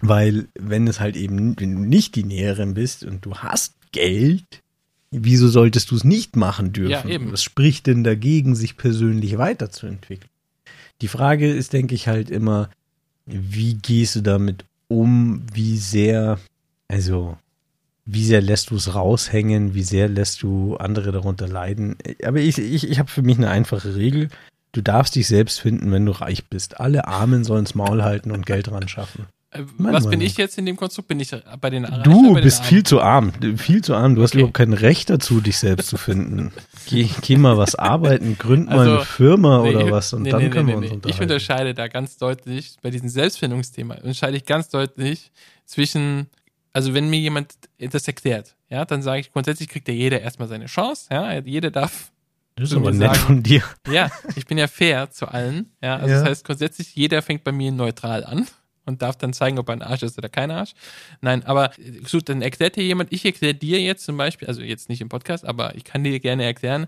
weil wenn es halt eben, wenn du nicht die Näherin bist und du hast Geld, wieso solltest du es nicht machen dürfen? Ja, eben. Was spricht denn dagegen, sich persönlich weiterzuentwickeln? Die Frage ist, denke ich, halt immer, wie gehst du damit um, wie sehr, also, wie sehr lässt du es raushängen, wie sehr lässt du andere darunter leiden. Aber ich, ich, ich habe für mich eine einfache Regel. Du darfst dich selbst finden, wenn du reich bist. Alle Armen sollen's Maul halten und Geld ran schaffen. Äh, Meine was bin Meinung. ich jetzt in dem Konstrukt? Bin ich bei den oder Du den bist Armen? viel zu arm. Viel zu arm. Du hast Okay. überhaupt kein Recht dazu, dich selbst zu finden. [laughs] Geh, geh mal was arbeiten, gründ mal Also, eine Firma Nee, oder was und nee, dann nee, können wir uns nee. Ich unterhalten. unterscheide da ganz deutlich, bei diesem Selbstfindungsthema, unterscheide ich ganz deutlich zwischen, also wenn mir jemand das erklärt, ja, dann sage ich, grundsätzlich kriegt ja jeder erstmal seine Chance, ja, jeder darf, das ist aber nett sagen- von dir. ja, ich bin ja fair zu allen, ja, also Ja. das heißt grundsätzlich, jeder fängt bei mir neutral an und darf dann zeigen, ob er ein Arsch ist oder kein Arsch. Nein, aber äh, gut, dann erklärt dir jemand, ich erkläre dir jetzt zum Beispiel, also jetzt nicht im Podcast, aber ich kann dir gerne erklären,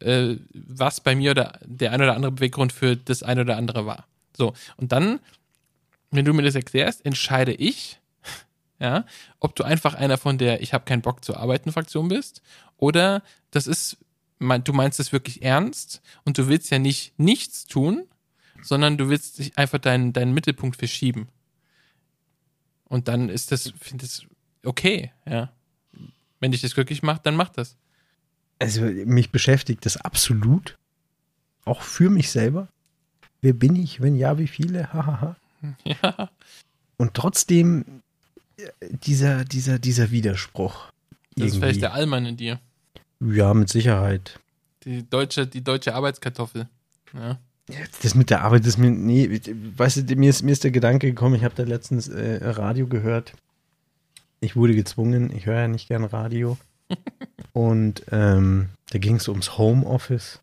äh, was bei mir oder der ein oder andere Beweggrund für das ein oder andere war. So, und dann, wenn du mir das erklärst, entscheide ich, [laughs] ja, ob du einfach einer von der Ich habe keinen Bock zu arbeiten Fraktion bist oder das ist, du meinst es wirklich ernst und du willst ja nicht nichts tun, sondern du willst dich einfach deinen, deinen Mittelpunkt verschieben. Und dann ist das, finde ich, okay, ja. Wenn dich das glücklich macht, dann mach das. Also mich beschäftigt das absolut. Auch für mich selber. Wer bin ich? Wenn ja, wie viele? Hahaha. [laughs] ja. Und trotzdem dieser, dieser, dieser Widerspruch. Das ist vielleicht der Allmann in dir. Ja, mit Sicherheit. Die deutsche, die deutsche Arbeitskartoffel. Ja. Das mit der Arbeit ist mir, nee, weißt du, mir ist, mir ist der Gedanke gekommen, ich habe da letztens äh, Radio gehört. Ich wurde gezwungen, ich höre ja nicht gern Radio. [laughs] und ähm, da ging es ums Homeoffice.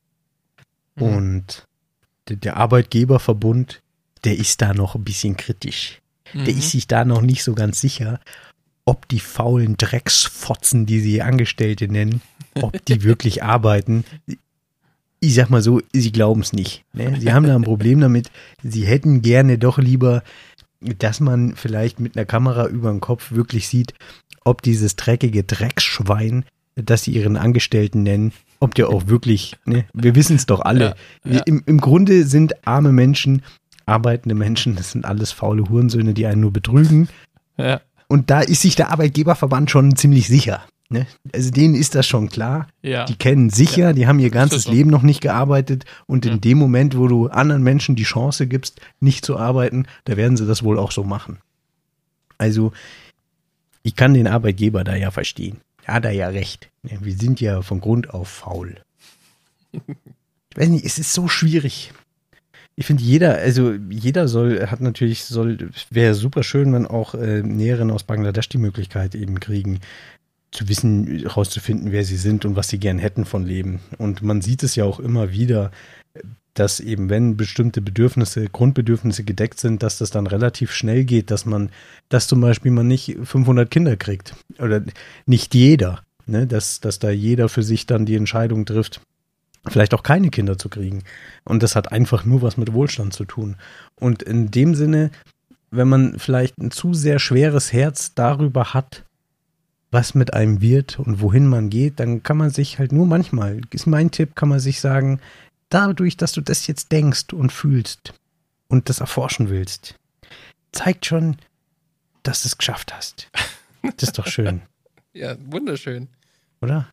Mhm. Und der, der, Arbeitgeberverbund, der ist da noch ein bisschen kritisch. Mhm. Der ist sich da noch nicht so ganz sicher, ob die faulen Drecksfotzen, die sie Angestellte nennen, ob die wirklich [laughs] arbeiten ich sag mal so, sie glauben es nicht. Ne? Sie haben da ein Problem damit. Sie hätten gerne doch lieber, dass man vielleicht mit einer Kamera über den Kopf wirklich sieht, ob dieses dreckige Drecksschwein, das sie ihren Angestellten nennen, ob der auch wirklich, ne? wir wissen es doch alle. Ja, ja. Im, Im Grunde sind arme Menschen, arbeitende Menschen, das sind alles faule Hurensöhne, die einen nur betrügen. Ja. Und da ist sich der Arbeitgeberverband schon ziemlich sicher. Ne? Also denen ist das schon klar. Ja. Die kennen sicher, ja. die haben ihr ganzes so. Leben noch nicht gearbeitet und in ja. dem Moment, wo du anderen Menschen die Chance gibst, nicht zu arbeiten, da werden sie das wohl auch so machen. Also ich kann den Arbeitgeber da ja verstehen. Er hat da ja recht. Wir sind ja von Grund auf faul. [laughs] Ich weiß nicht, es ist so schwierig. Ich finde, jeder, also jeder soll, hat natürlich, soll, wäre super schön, wenn auch äh, Näheren aus Bangladesch die Möglichkeit eben kriegen, zu wissen, herauszufinden, wer sie sind und was sie gern hätten von Leben. Und man sieht es ja auch immer wieder, dass eben, wenn bestimmte Bedürfnisse, Grundbedürfnisse gedeckt sind, dass das dann relativ schnell geht, dass man, dass zum Beispiel man nicht 500 Kinder kriegt. Oder nicht jeder. Ne? Dass, dass da jeder für sich dann die Entscheidung trifft, vielleicht auch keine Kinder zu kriegen. Und das hat einfach nur was mit Wohlstand zu tun. Und in dem Sinne, wenn man vielleicht ein zu sehr schweres Herz darüber hat, was mit einem wird und wohin man geht, dann kann man sich halt nur manchmal, ist mein Tipp, kann man sich sagen, dadurch, dass du das jetzt denkst und fühlst und das erforschen willst, zeigt schon, dass du es geschafft hast. [laughs] Das ist doch schön. ja, wunderschön. Oder?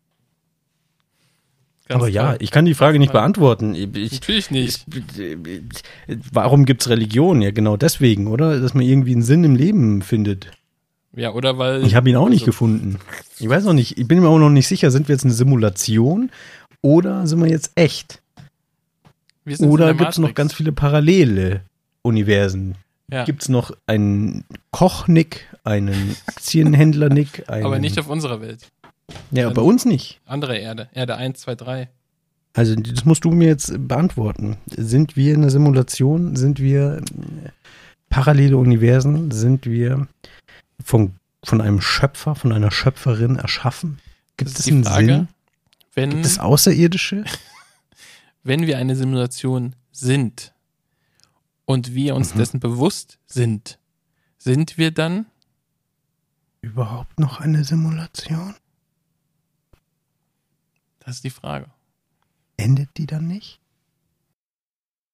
Ganz Aber ja, ich kann die Frage nicht beantworten. Ich, Natürlich nicht. Ich, warum gibt es Religion? Ja, genau deswegen, oder? Dass man irgendwie einen Sinn im Leben findet. Ja, oder weil. Ich habe ihn auch also, nicht gefunden. Ich weiß noch nicht, ich bin mir auch noch nicht sicher, sind wir jetzt eine Simulation oder sind wir jetzt echt? Wir oder gibt es noch ganz viele parallele Universen? Ja. Gibt es noch einen Koch-Nick, einen Aktienhändler-Nick? [laughs] Aber nicht auf unserer Welt. Ja, Dann bei uns nicht. Andere Erde. Erde 1, 2, 3. Also, das musst du mir jetzt beantworten. Sind wir eine Simulation? Sind wir parallele Universen? Sind wir von, von einem Schöpfer, von einer Schöpferin erschaffen? Gibt es einen Frage, Sinn? Wenn, Gibt es Außerirdische? [laughs] Wenn wir eine Simulation sind und wir uns mhm. dessen bewusst sind, sind wir dann überhaupt noch eine Simulation? Das ist die Frage. Endet die dann nicht?